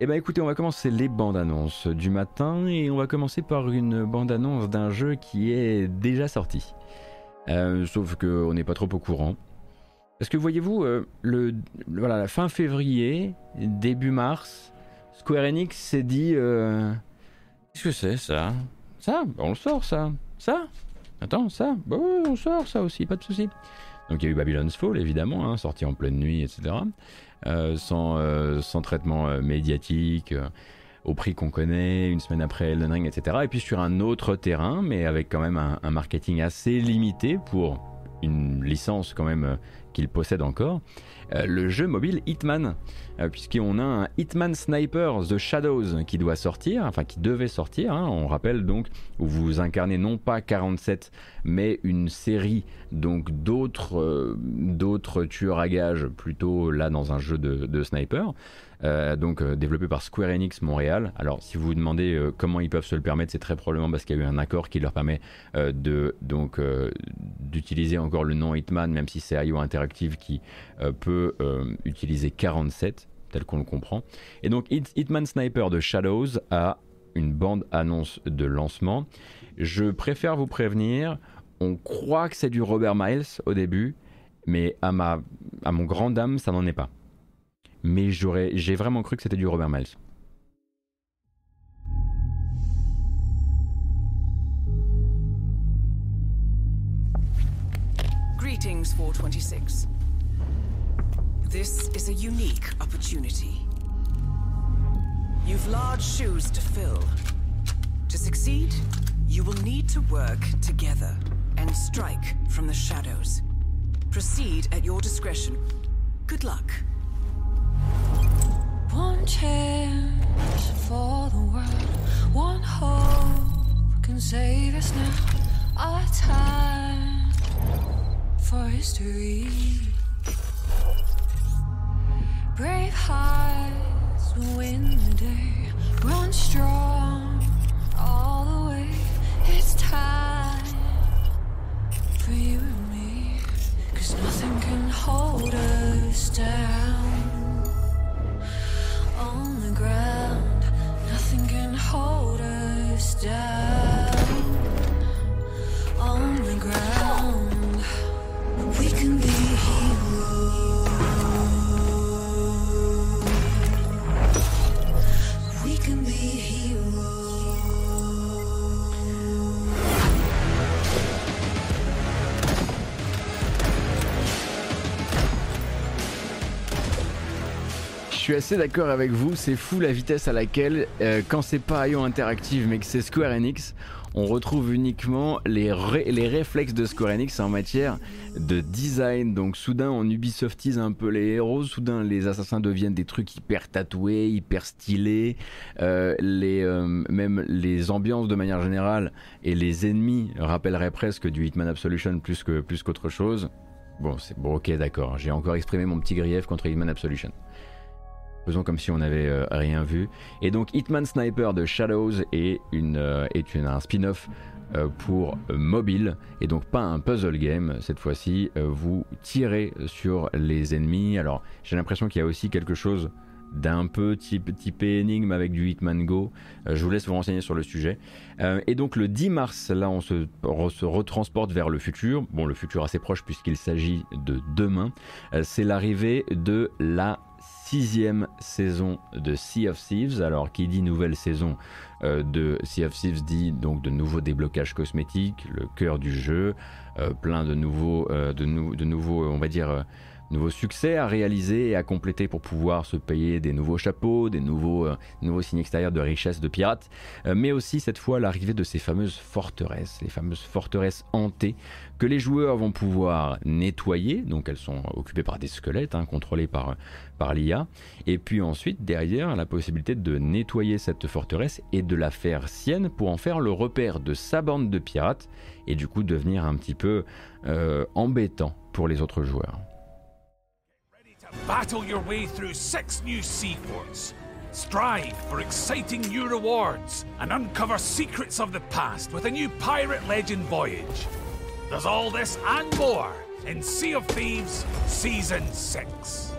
Eh ben écoutez, on va commencer les bandes annonces du matin et on va commencer par une bande annonce d'un jeu qui est déjà sorti. Euh, sauf qu'on n'est pas trop au courant. Parce que voyez-vous, euh, le, voilà, la fin février, début mars, Square Enix s'est dit euh, Qu'est-ce que c'est ça? Ça On le sort ça Ça? Attends, ça? Bon, on sort ça aussi, pas de souci. Donc il y a eu Babylon's Fall évidemment, hein, sorti en pleine nuit, etc. Euh, sans, euh, sans, traitement médiatique, au prix qu'on connaît, une semaine après Elden Ring, etc. Et puis sur un autre terrain, mais avec quand même un marketing assez limité pour une licence quand même qu'il possède encore, le jeu mobile Hitman. Euh, puisqu'on a un Hitman Sniper The Shadows qui doit sortir, enfin qui devait sortir. Hein. on rappelle donc où vous incarnez non pas 47 mais une série donc d'autres euh, d'autres tueurs à gages plutôt là dans un jeu de, sniper. Euh, donc développé par Square Enix Montréal. Alors si vous vous demandez comment ils peuvent se le permettre, c'est très probablement parce qu'il y a eu un accord qui leur permet de donc d'utiliser encore le nom Hitman, même si c'est IO Interactive qui peut utiliser 47 tel qu'on le comprend. Et donc Hitman Sniper de Shadows a une bande annonce de lancement. Je préfère vous prévenir, on croit que c'est du Robert Miles au début, mais à, ma, à mon grand dame, ça n'en est pas. Mais j'ai vraiment cru que c'était du Robert Miles. Greetings 426. This is a unique opportunity. You've large shoes to fill. To succeed, you will need to work together and strike from the shadows. Proceed at your discretion. Good luck. Chance for the world, one hope can save us now. Our time for history. Brave hearts win the day. Run strong all the way. It's time for you and me. Cause nothing can hold us down. Ground, nothing can hold us down. On the ground, suis assez d'accord avec vous, c'est fou la vitesse à laquelle, euh, quand c'est pas IO Interactive mais que c'est Square Enix, on retrouve uniquement les, les réflexes de Square Enix en matière de design. Donc soudain on Ubisoftise un peu les héros, soudain les assassins deviennent des trucs hyper tatoués, hyper stylés, euh, les, euh, même les ambiances de manière générale et les ennemis rappelleraient presque du Hitman Absolution plus que plus qu'autre chose. Bon, c'est bon, ok, d'accord. J'ai encore exprimé mon petit grief contre Hitman Absolution. Comme si on n'avait euh, rien vu. Et donc Hitman Sniper de Shadows est, une, euh, est une, un spin-off euh, pour mobile et donc pas un puzzle game cette fois-ci. vous tirez sur les ennemis. Alors j'ai l'impression qu'il y a aussi quelque chose d'un peu type, type énigme avec du Hitman Go. je vous laisse vous renseigner sur le sujet. et donc le 10 mars, là on se, se, retransporte vers le futur. Bon, le futur assez proche puisqu'il s'agit de demain. C'est l'arrivée de la sixième saison de Sea of Thieves. Alors, qui dit nouvelle saison euh, de Sea of Thieves dit donc de nouveaux déblocages cosmétiques, le cœur du jeu, euh, plein de nouveaux, euh, de, nouveaux, on va dire nouveaux succès à réaliser et à compléter pour pouvoir se payer des nouveaux chapeaux, des nouveaux, nouveaux signes extérieurs de richesse de pirates, mais aussi cette fois l'arrivée de ces fameuses forteresses, les fameuses forteresses hantées que les joueurs vont pouvoir nettoyer, donc elles sont occupées par des squelettes hein, contrôlés par, par l'IA, et puis ensuite derrière la possibilité de nettoyer cette forteresse et de la faire sienne pour en faire le repère de sa bande de pirates et du coup devenir un petit peu euh, embêtant pour les autres joueurs. Seaports. Strive exciting secrets. There's all this and more in Sea of Thieves Season 6.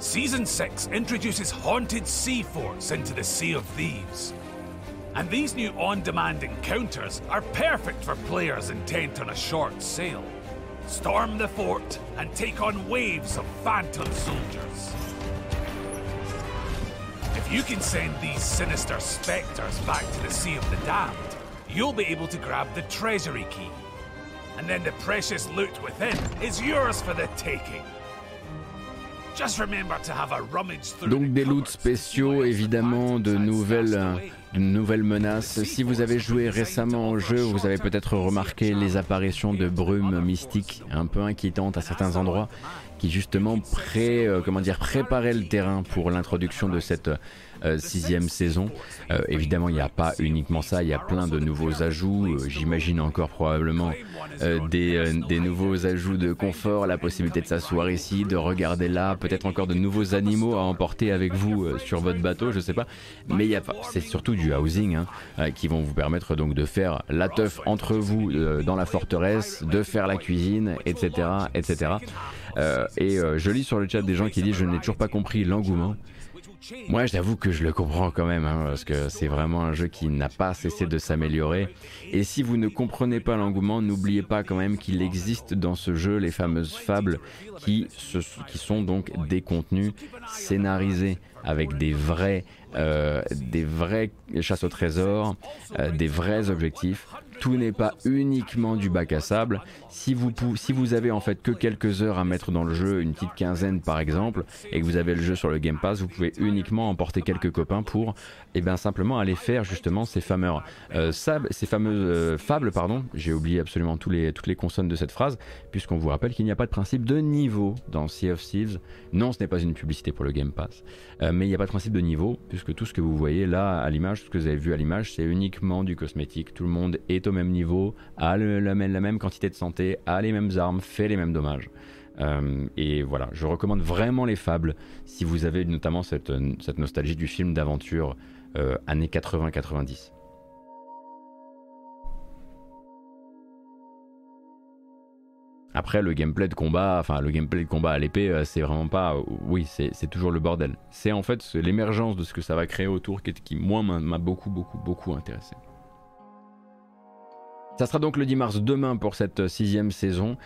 Season 6 introduces haunted sea forts into the Sea of Thieves. And these new on demand encounters are perfect for players intent on a short sail. storm the fort, and take on waves of phantom soldiers. If you can send these sinister spectres back to the Sea of the Damned, you'll be able to grab the treasury key. And then the precious loot within is yours for the taking. Donc des loots spéciaux, évidemment, de nouvelles, de nouvelles menaces. Si vous avez joué récemment au jeu, vous avez peut-être remarqué les apparitions de brumes mystiques un peu inquiétantes à certains endroits qui justement pré, euh, comment dire, préparaient le terrain pour l'introduction de cette euh, sixième saison. Euh, évidemment, il n'y a pas uniquement ça, il y a plein de nouveaux ajouts. Euh, j'imagine encore probablement des, nouveaux ajouts de confort, la possibilité de s'asseoir ici, de regarder là, peut-être encore de nouveaux animaux à emporter avec vous sur votre bateau, je sais pas. Mais il a c'est surtout du housing hein, qui vont vous permettre donc de faire la teuf entre vous dans la forteresse, de faire la cuisine, etc., etc. et je lis sur le chat des gens qui disent je n'ai toujours pas compris l'engouement. Moi, j'avoue que je le comprends quand même, hein, parce que c'est vraiment un jeu qui n'a pas cessé de s'améliorer. Et si vous ne comprenez pas l'engouement, n'oubliez pas quand même qu'il existe dans ce jeu les fameuses fables qui, sont donc des contenus scénarisés avec des vrais, euh, des vrais chasses au trésor, euh, des vrais objectifs tout n'est pas uniquement du bac à sable. Si vous, si vous avez en fait que quelques heures à mettre dans le jeu, une petite quinzaine par exemple, et que vous avez le jeu sur le Game Pass, vous pouvez uniquement emporter quelques copains pour et eh bien simplement aller faire justement ces fameux, euh, ces fameuses euh, fables, pardon, j'ai oublié absolument tous les, toutes les consonnes de cette phrase, puisqu'on vous rappelle qu'il n'y a pas de principe de niveau dans Sea of Thieves. Non, ce n'est pas une publicité pour le Game Pass, euh, mais il n'y a pas de principe de niveau, puisque tout ce que vous voyez là à l'image, tout ce que vous avez vu à l'image, c'est uniquement du cosmétique. Tout le monde est au même niveau, a la, même quantité de santé, a les mêmes armes, fait les mêmes dommages. Euh, et voilà, je recommande vraiment les fables si vous avez notamment cette, nostalgie du film d'aventure euh, années 80-90. Après, le gameplay de combat, enfin le gameplay de combat à l'épée, euh, c'est vraiment pas, oui, c'est toujours le bordel. C'est en fait l'émergence de ce que ça va créer autour qui, qui moi, m'a beaucoup, beaucoup, beaucoup intéressé. Ça sera donc le 10 mars demain pour cette sixième saison.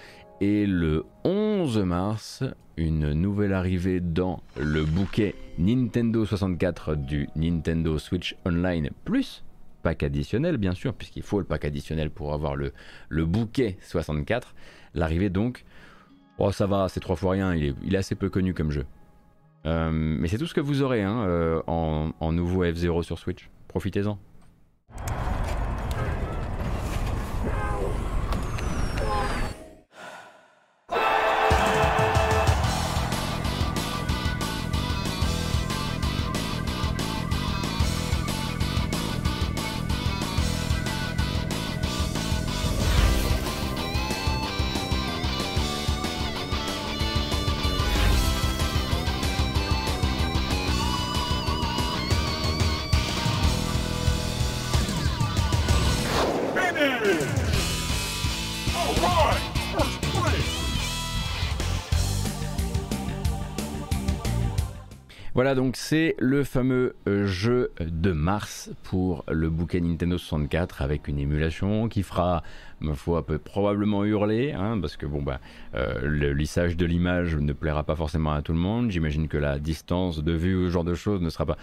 Et le 11 mars, une nouvelle arrivée dans le bouquet Nintendo 64 du Nintendo Switch Online Plus. Pack additionnel, bien sûr, puisqu'il faut le pack additionnel pour avoir le, bouquet 64. L'arrivée donc, oh ça va, c'est trois fois rien, il est, assez peu connu comme jeu. mais c'est tout ce que vous aurez hein, en, en nouveau F0 sur Switch. Profitez-en. C'est le fameux euh, jeu de mars pour le bouquet Nintendo 64 avec une émulation qui fera, ma foi, peut probablement hurler, hein, parce que bah euh, le lissage de l'image ne plaira pas forcément à tout le monde. J'imagine que la distance de vue, ce genre de choses, ne sera pas.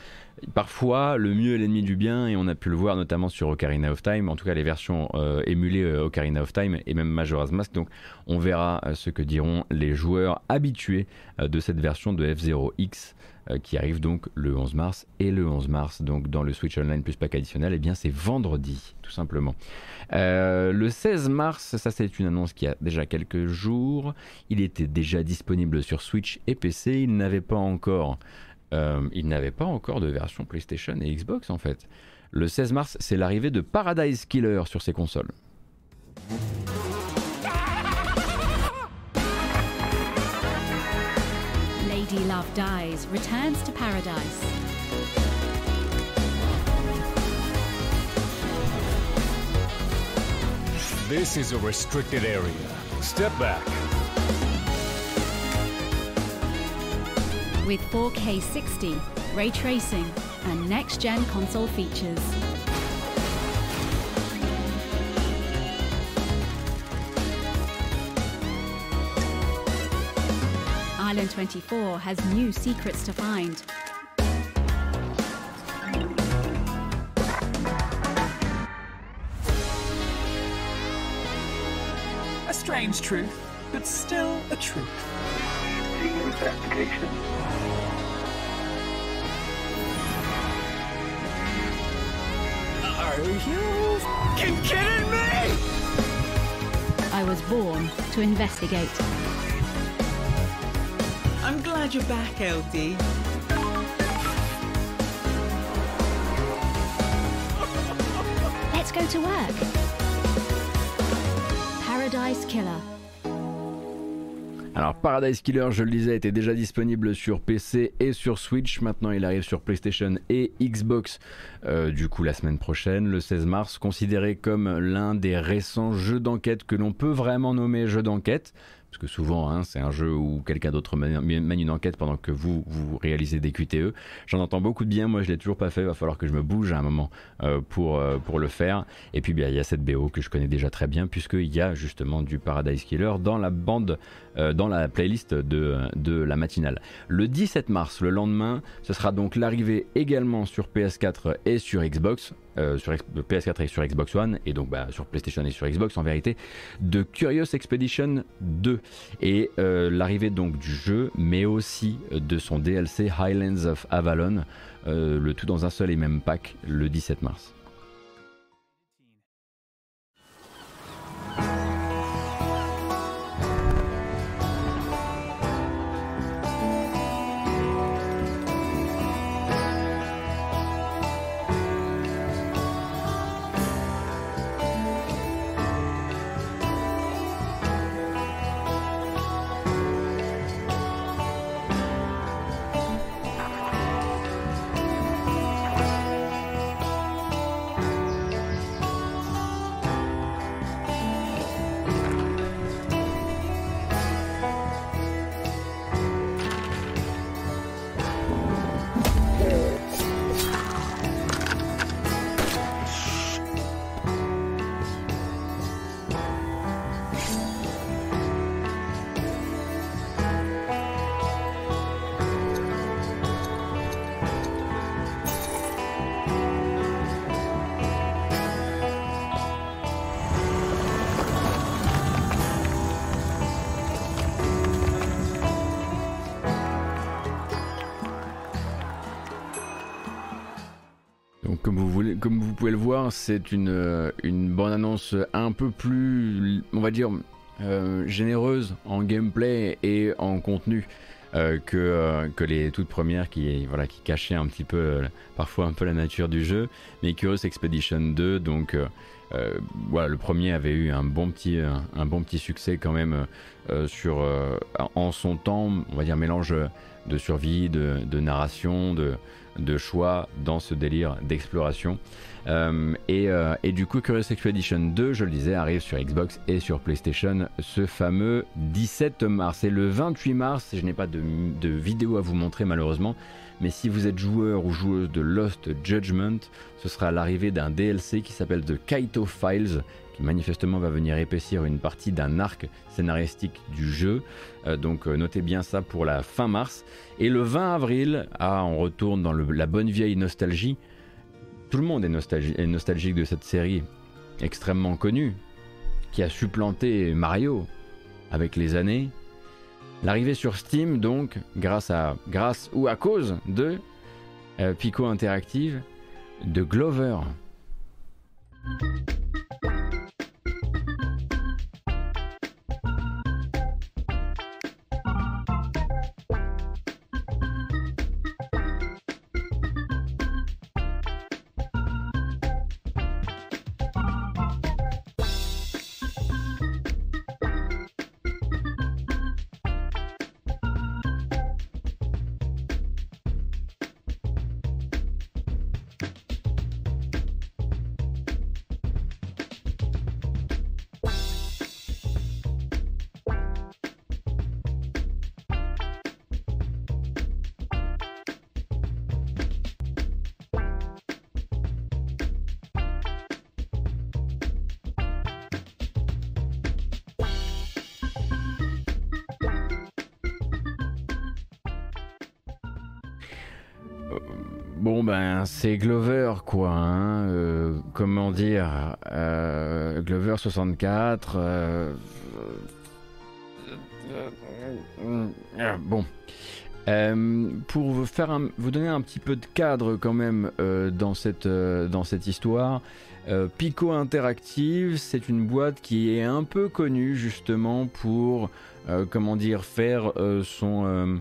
Parfois, le mieux est l'ennemi du bien, et on a pu le voir notamment sur Ocarina of Time, en tout cas les versions euh, émulées Ocarina of Time et même Majora's Mask. Donc, on verra ce que diront les joueurs habitués de cette version de F0X. Euh, qui arrive donc le 11 mars. Et le 11 mars, donc dans le Switch Online plus pack additionnel, eh bien c'est vendredi, tout simplement. Euh, le 16 mars, ça c'est une annonce qui a déjà quelques jours. Il était déjà disponible sur Switch et PC. Il n'avait pas encore, euh, il n'avait pas encore de version PlayStation et Xbox en fait. Le 16 mars, c'est l'arrivée de Paradise Killer sur ces consoles. Love Dies returns to paradise. This is a restricted area. Step back. With 4K 60, ray tracing, and next gen console features. Island 24 has new secrets to find. A strange truth, but still a truth. investigation. Are you kidding me? I was born to investigate. I'm glad you're back, LD. Let's go to work. Paradise Killer. Alors Paradise Killer, je le disais, était déjà disponible sur PC et sur Switch. Maintenant, il arrive sur PlayStation et Xbox. Euh, du coup, la semaine prochaine, le 16 mars, considéré comme l'un des récents jeux d'enquête que l'on peut vraiment nommer jeu d'enquête parce que souvent hein, c'est un jeu où quelqu'un d'autre mène une enquête pendant que vous, vous réalisez des QTE. J'en entends beaucoup de bien, moi je l'ai toujours pas fait, va falloir que je me bouge à un moment euh, pour, euh, pour le faire. Et puis il y a cette BO que je connais déjà très bien, puisqu'il y a justement du Paradise Killer dans la bande, euh, dans la playlist de, de la matinale. Le 17 mars, le lendemain, ce sera donc l'arrivée également sur PS4 et sur Xbox. Euh, sur PS4 et sur Xbox One, et donc bah, sur PlayStation et sur Xbox en vérité, de Curious Expedition 2. Et euh, l'arrivée donc du jeu, mais aussi de son DLC Highlands of Avalon, euh, le tout dans un seul et même pack le 17 mars. C'est une, une bande-annonce un peu plus, on va dire, généreuse en gameplay et en contenu. que, que les toutes premières qui, voilà, qui cachaient un petit peu, parfois un peu la nature du jeu. Mais Curious Expedition 2, donc euh, voilà, le premier avait eu un bon petit, un, bon petit succès quand même euh, sur, euh, en son temps, on va dire mélange de survie, de, narration, de, de, choix dans ce délire d'exploration. Et, et, du coup, Curious Expedition 2, je le disais, arrive sur Xbox et sur PlayStation ce fameux 17 mars. Et le 28 mars, je n'ai pas de, vidéo à vous montrer malheureusement, mais si vous êtes joueur ou joueuse de Lost Judgment, ce sera l'arrivée d'un DLC qui s'appelle The Kaito Files, qui manifestement va venir épaissir une partie d'un arc scénaristique du jeu. Euh, donc euh, notez bien ça pour la fin mars. Et le 20 avril, ah, on retourne dans la bonne vieille nostalgie. Tout le monde est, nostalgique de cette série extrêmement connue, qui a supplanté Mario avec les années. L'arrivée sur Steam, donc, grâce, à, grâce ou à cause de euh, Pico Interactive, de Glover. C'est Glover, quoi. Hein, euh, comment dire euh, Glover 64. Euh, bon. pour faire vous donner un petit peu de cadre quand même dans, cette, dans cette histoire, Pico Interactive, c'est une boîte qui est un peu connue justement pour, comment dire, faire son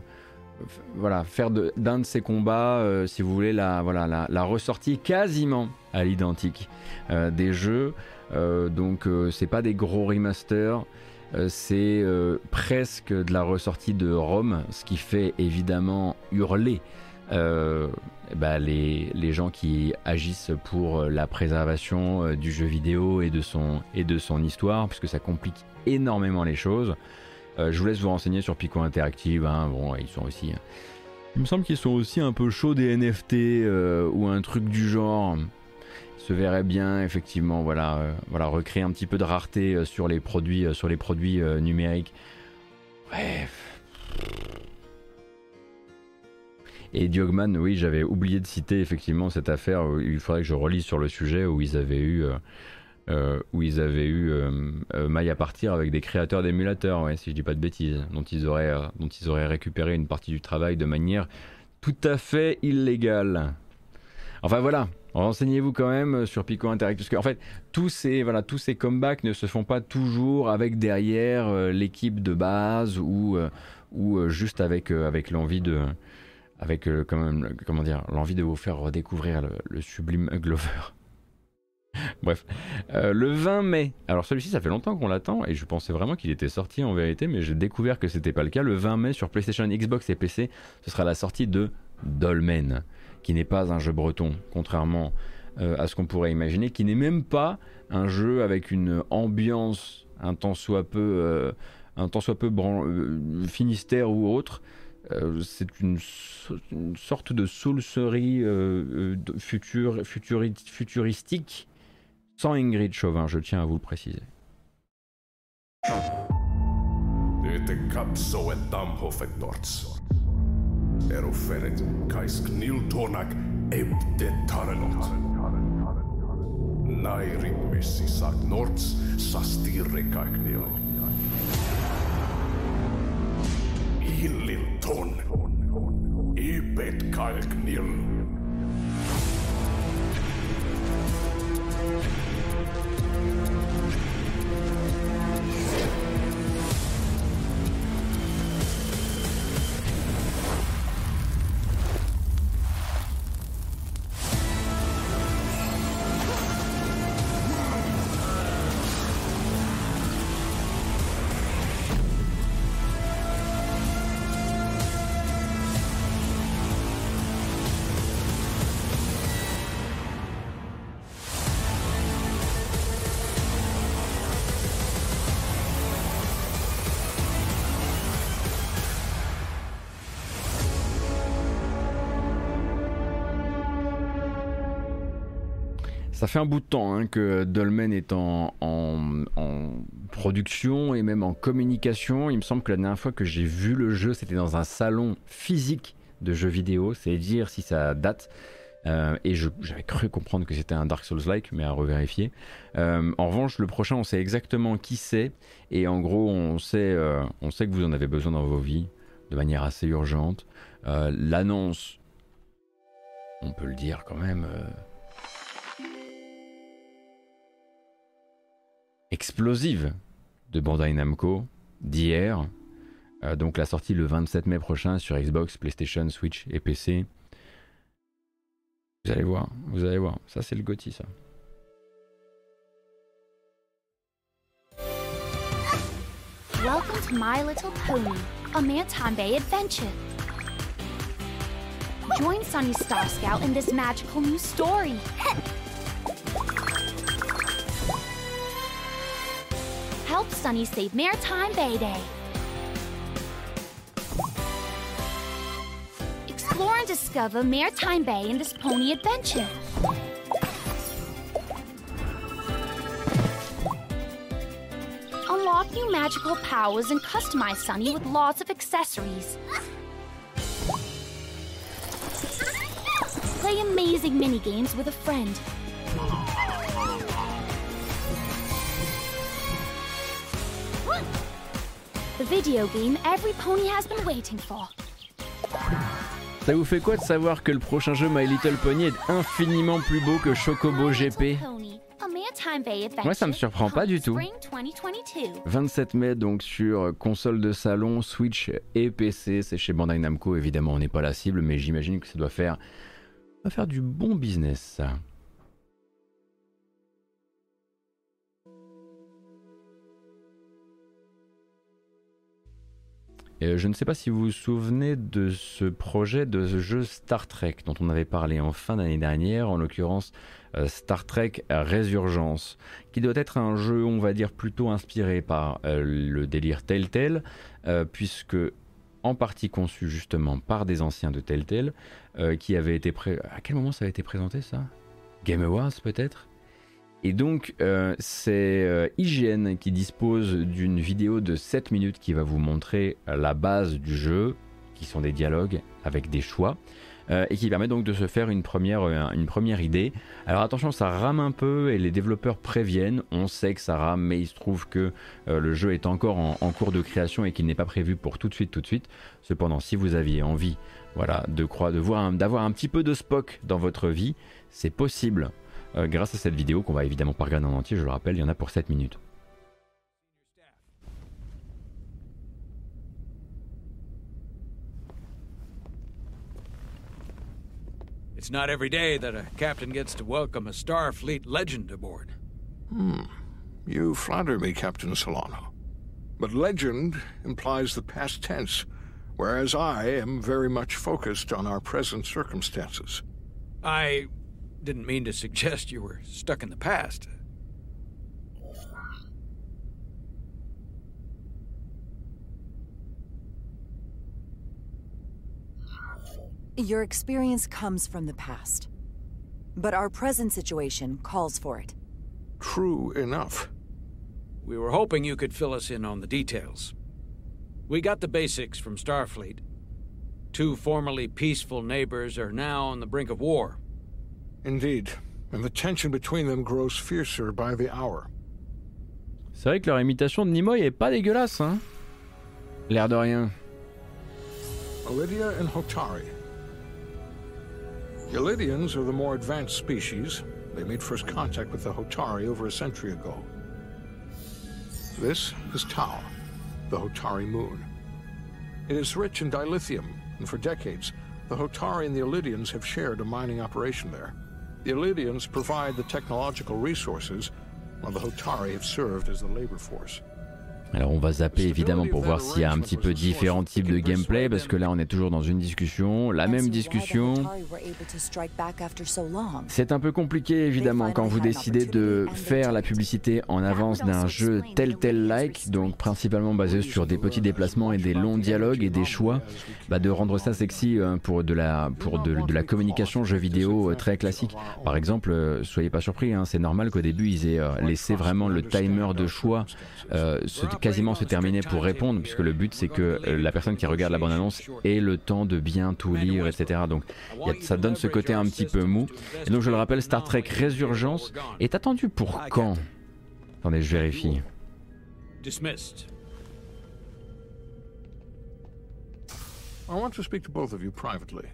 voilà, faire d'un de, ces combats, euh, si vous voulez, la, ressortie quasiment à l'identique euh, des jeux. Euh, donc, c'est pas des gros remasters, c'est presque de la ressortie de Rome, ce qui fait évidemment hurler bah, les, gens qui agissent pour la préservation du jeu vidéo et de son histoire, puisque ça complique énormément les choses. Euh, je vous laisse vous renseigner sur Pico Interactive. Hein. Bon, ils sont aussi. Hein. Il me semble qu'ils sont aussi un peu chauds des NFT euh, ou un truc du genre. Se verrait bien effectivement, voilà, euh, voilà, recréer un petit peu de rareté sur les produits, sur les produits numériques. Bref. Et Diogman, oui, j'avais oublié de citer effectivement cette affaire. il faudrait que je relise sur le sujet où ils avaient eu euh, où ils avaient eu euh, euh, maille à partir avec des créateurs d'émulateurs, si je dis pas de bêtises, dont ils, auraient, dont ils auraient récupéré une partie du travail de manière tout à fait illégale. Enfin voilà, renseignez-vous quand même sur Pico Interactive, parce qu'en fait, tous ces, voilà, tous ces comebacks ne se font pas toujours avec derrière l'équipe de base ou, ou juste avec, avec l'envie de avec comment dire l'envie de vous faire redécouvrir le sublime Glover. [LAUGHS] Bref, euh, le 20 mai. Alors celui-ci, ça fait longtemps qu'on l'attend et je pensais vraiment qu'il était sorti en vérité, mais j'ai découvert que c'était pas le cas. Le 20 mai sur PlayStation, Xbox et PC, ce sera la sortie de Dolmen, qui n'est pas un jeu breton, contrairement euh, à ce qu'on pourrait imaginer, qui n'est même pas un jeu avec une ambiance un temps soit peu, euh, un soit peu Finistère ou autre. c'est une, sorte de soulserie futur, futuristique sans Ingrid Chauvin, je tiens à vous le préciser. Fait un bout de temps hein, que Dolmen est en, production et même en communication. Il me semble que la dernière fois que j'ai vu le jeu, c'était dans un salon physique de jeux vidéo. C'est dire si ça date. Euh, et j'avais cru comprendre que c'était un Dark Souls-like, mais à revérifier. Euh, en revanche, le prochain, on sait exactement qui c'est. Et en gros, on sait, euh, on sait que vous en avez besoin dans vos vies de manière assez urgente. L'annonce, on peut le dire quand même, explosive de Bandai Namco d'hier. donc la sortie le 27 mai prochain sur Xbox, PlayStation, Switch et PC. Vous allez voir, vous allez voir. Ça, c'est le Gotti, ça. Welcome to My Little Pony, a Manton Bay adventure. Join Sunny Star Scout in this magical new story. Help Sunny save Maritime Bay Day. Explore and discover Maritime Bay in this pony adventure. Unlock new magical powers and customize Sunny with lots of accessories. Play amazing mini-games with a friend. The video game every pony has been waiting for. Ça vous fait quoi de savoir que le prochain jeu My Little Pony est infiniment plus beau que Chocobo GP Moi ça me surprend pas du tout. 27 mai donc sur console de salon, Switch et PC, c'est chez Bandai Namco évidemment on n'est pas la cible mais j'imagine que ça doit faire, doit faire du bon business ça. Euh, je ne sais pas si vous vous souvenez de ce projet de jeu Star Trek dont on avait parlé en fin d'année dernière, en l'occurrence euh, Star Trek Résurgence, qui doit être un jeu, on va dire, plutôt inspiré par euh, le délire Telltale, puisque en partie conçu justement par des anciens de Telltale, qui avaient été... Pré... À quel moment ça a été présenté ça? Game Awards peut-être? Et donc, euh, c'est euh, IGN qui dispose d'une vidéo de 7 minutes qui va vous montrer la base du jeu, qui sont des dialogues avec des choix, euh, et qui permet donc de se faire une première, idée. Alors attention, ça rame un peu et les développeurs préviennent, on sait que ça rame, mais il se trouve que le jeu est encore en, en cours de création et qu'il n'est pas prévu pour tout de suite, tout de suite. Cependant, si vous aviez envie voilà, de croire, de voir, d'avoir un petit peu de Spock dans votre vie, c'est possible. Euh, grâce à cette vidéo qu'on va évidemment pas regarder en entier, je le rappelle, il y en a pour 7 minutes. It's not every day that a captain gets to welcome a Starfleet legend aboard. Hmm. You flatter me, Captain Solano. But legend implies the past tense, whereas I am very much focused on our present circumstances. I didn't mean to suggest you were stuck in the past. Your experience comes from the past. But our present situation calls for it. True enough. We were hoping you could fill us in on the details. We got the basics from Starfleet. Two formerly peaceful neighbors are now on the brink of war. Indeed, and the tension between them grows fiercer by the hour. C'est vrai que leur imitation de Nimoy est pas dégueulasse, hein L'air de rien. Lydia and Hotari. The Lydians are the more advanced species. They made first contact with the Hotari over a century ago. This is Tau, the Hotari moon. It is rich in dilithium, and for decades, the Hotari and the Illydians have shared a mining operation there. The Illydians provide the technological resources, while the Hotari have served as the labor force. Alors on va zapper évidemment pour voir s'il y a un petit peu différents types de gameplay parce que là on est toujours dans une discussion, la même discussion. C'est un peu compliqué évidemment quand vous décidez de faire la publicité en avance d'un jeu tel tel like, donc principalement basé sur des petits déplacements et des longs dialogues et des choix, bah, de rendre ça sexy euh, pour de la, pour de, la communication jeu vidéo euh, très classique. Par exemple, euh, soyez pas surpris, hein, c'est normal qu'au début ils aient laissé vraiment le timer de choix quasiment se terminer pour répondre, puisque le but c'est que euh, la personne qui regarde la bande-annonce ait le temps de bien tout lire, etc. Donc ça donne ce côté un petit peu mou. Et donc je le rappelle, Star Trek Résurgence est attendu pour quand? Attendez, je vérifie. I want to speak to both of you privately.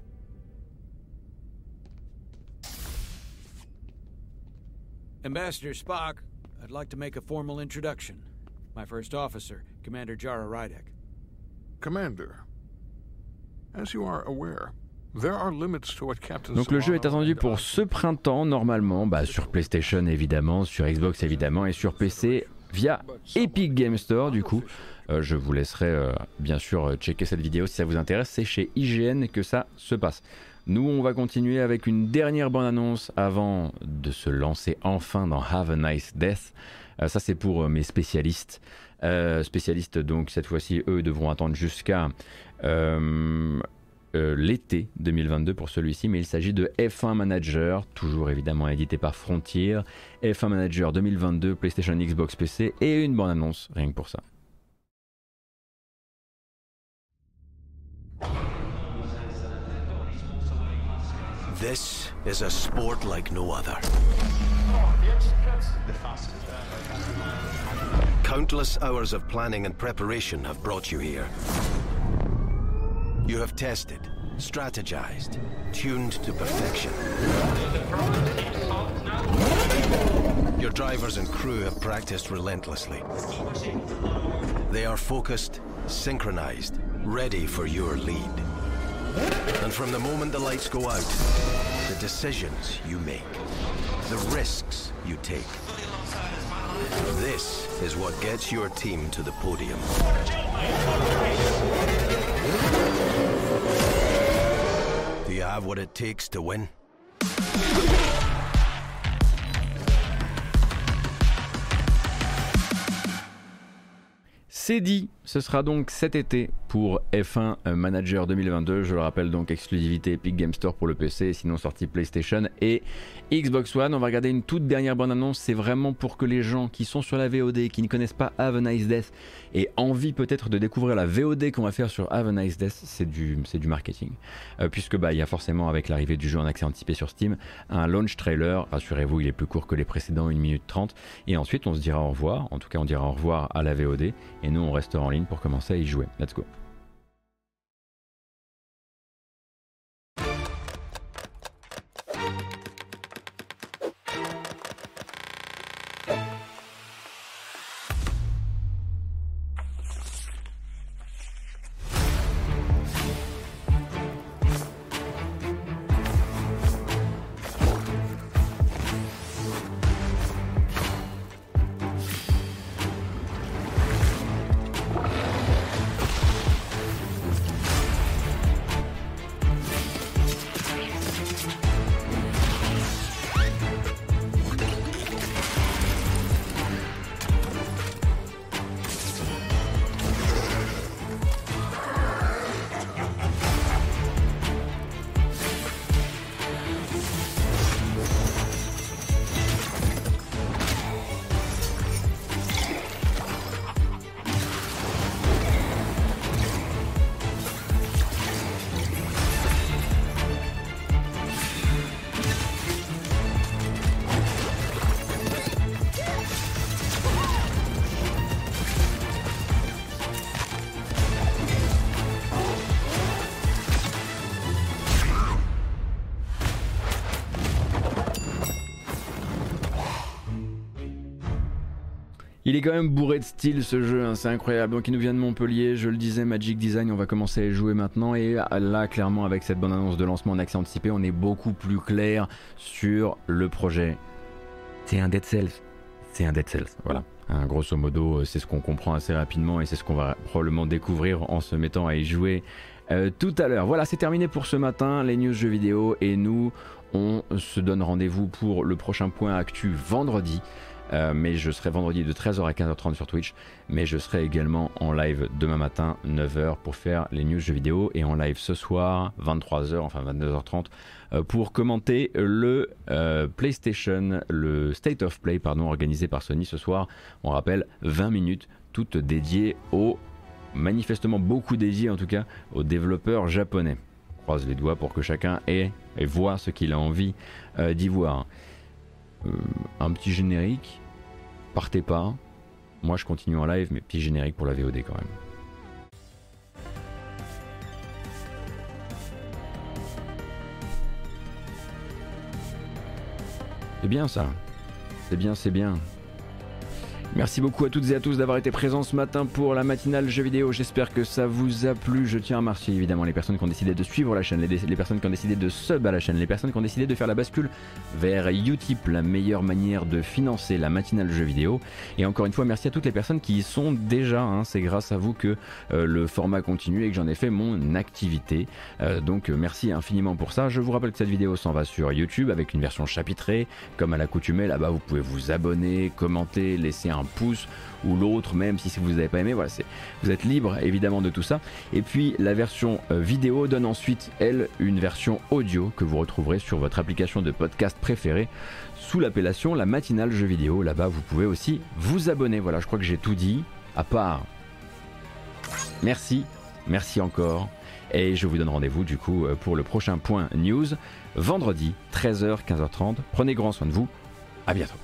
Ambassador Spock, I'd like to make a formal introduction. My first officer, Commander Jara Rydek. Commander, as you are aware, there are limits to what Captain Donc le jeu est attendu pour ce printemps normalement, bah, sur PlayStation évidemment, sur Xbox évidemment et sur PC via Epic Game Store du coup. Euh, je vous laisserai euh, bien sûr euh, checker cette vidéo si ça vous intéresse, c'est chez IGN que ça se passe. Nous, on va continuer avec une dernière bonne annonce avant de se lancer enfin dans Have a Nice Death. Euh, ça, c'est pour euh, mes spécialistes. Euh, spécialistes, donc, cette fois-ci, eux, devront attendre jusqu'à l'été 2022 pour celui-ci, mais il s'agit de F1 Manager, toujours évidemment édité par Frontier. F1 Manager 2022, PlayStation, Xbox, PC et une bonne annonce, rien que pour ça. Sport. Countless hours of planning and preparation have brought you here. You have tested, strategized, tuned to perfection. Your drivers and crew have practiced relentlessly. They are focused, synchronized, ready for your lead. And from the moment the lights go out, the decisions you make, the risks you take, this is what gets your team to the podium. Do you have what it takes to win? C'est dit, ce sera donc cet été pour F1 Manager 2022. Je le rappelle donc exclusivité Epic Game Store pour le PC, sinon sortie PlayStation et Xbox One. On va regarder une toute dernière bonne annonce. C'est vraiment pour que les gens qui sont sur la VOD, qui ne connaissent pas Have a Nice Death et envie peut-être de découvrir la VOD qu'on va faire sur Have a Nice Death, c'est du, c'est du marketing. Euh, puisque bah il y a forcément avec l'arrivée du jeu en accès anticipé sur Steam un launch trailer. Rassurez-vous, il est plus court que les précédents, 1 minute 30. Et ensuite on se dira au revoir. En tout cas on dira au revoir à la VOD et nous on restera en pour commencer à y jouer. Let's go. Il est quand même bourré de style ce jeu, hein, c'est incroyable. Donc il nous vient de Montpellier, je le disais, Magic Design, on va commencer à y jouer maintenant. Et là, clairement, avec cette bonne annonce de lancement en accès anticipé, on est beaucoup plus clair sur le projet. C'est un Dead Cells. C'est un Dead Cells, voilà. Hein, grosso modo, c'est ce qu'on comprend assez rapidement et c'est ce qu'on va probablement découvrir en se mettant à y jouer tout à l'heure. Voilà, c'est terminé pour ce matin, les news jeux vidéo et nous, on se donne rendez-vous pour le prochain point actu vendredi. Euh, mais je serai vendredi de 13h à 15h30 sur Twitch. Mais je serai également en live demain matin, 9h, pour faire les news jeux vidéo. Et en live ce soir, 23h, enfin 22h30, euh, pour commenter le euh, PlayStation, le State of Play, pardon, organisé par Sony ce soir. On rappelle 20 minutes, toutes dédiées aux, manifestement beaucoup dédiées en tout cas, aux développeurs japonais. On croise les doigts pour que chacun ait et voit ce qu'il a envie d'y voir. un petit générique partez pas. Moi, je continue en live, mais petit générique pour la VOD quand même. C'est bien ça. C'est bien, c'est bien. Merci beaucoup à toutes et à tous d'avoir été présents ce matin pour la matinale jeux vidéo. J'espère que ça vous a plu. Je tiens à remercier évidemment les personnes qui ont décidé de suivre la chaîne, les, personnes qui ont décidé de sub à la chaîne, les personnes qui ont décidé de faire la bascule vers Utip, la meilleure manière de financer la matinale jeux vidéo. Et encore une fois, merci à toutes les personnes qui y sont déjà. Hein. C'est grâce à vous que euh, le format continue et que j'en ai fait mon activité. Euh, donc euh, merci infiniment pour ça. Je vous rappelle que cette vidéo s'en va sur YouTube avec une version chapitrée. Comme à l'accoutumée, là-bas vous pouvez vous abonner, commenter, laisser un pouce ou l'autre, même si vous n'avez pas aimé. Voilà, vous êtes libre évidemment de tout ça. Et puis la version euh, vidéo donne ensuite, elle, une version audio que vous retrouverez sur votre application de podcast préférée sous l'appellation La Matinale Jeux Vidéo. Là-bas, vous pouvez aussi vous abonner. Voilà, je crois que j'ai tout dit, à part. Merci, merci encore. Et je vous donne rendez-vous du coup euh, pour le prochain point news, vendredi 13h, 15h30. Prenez grand soin de vous. À bientôt.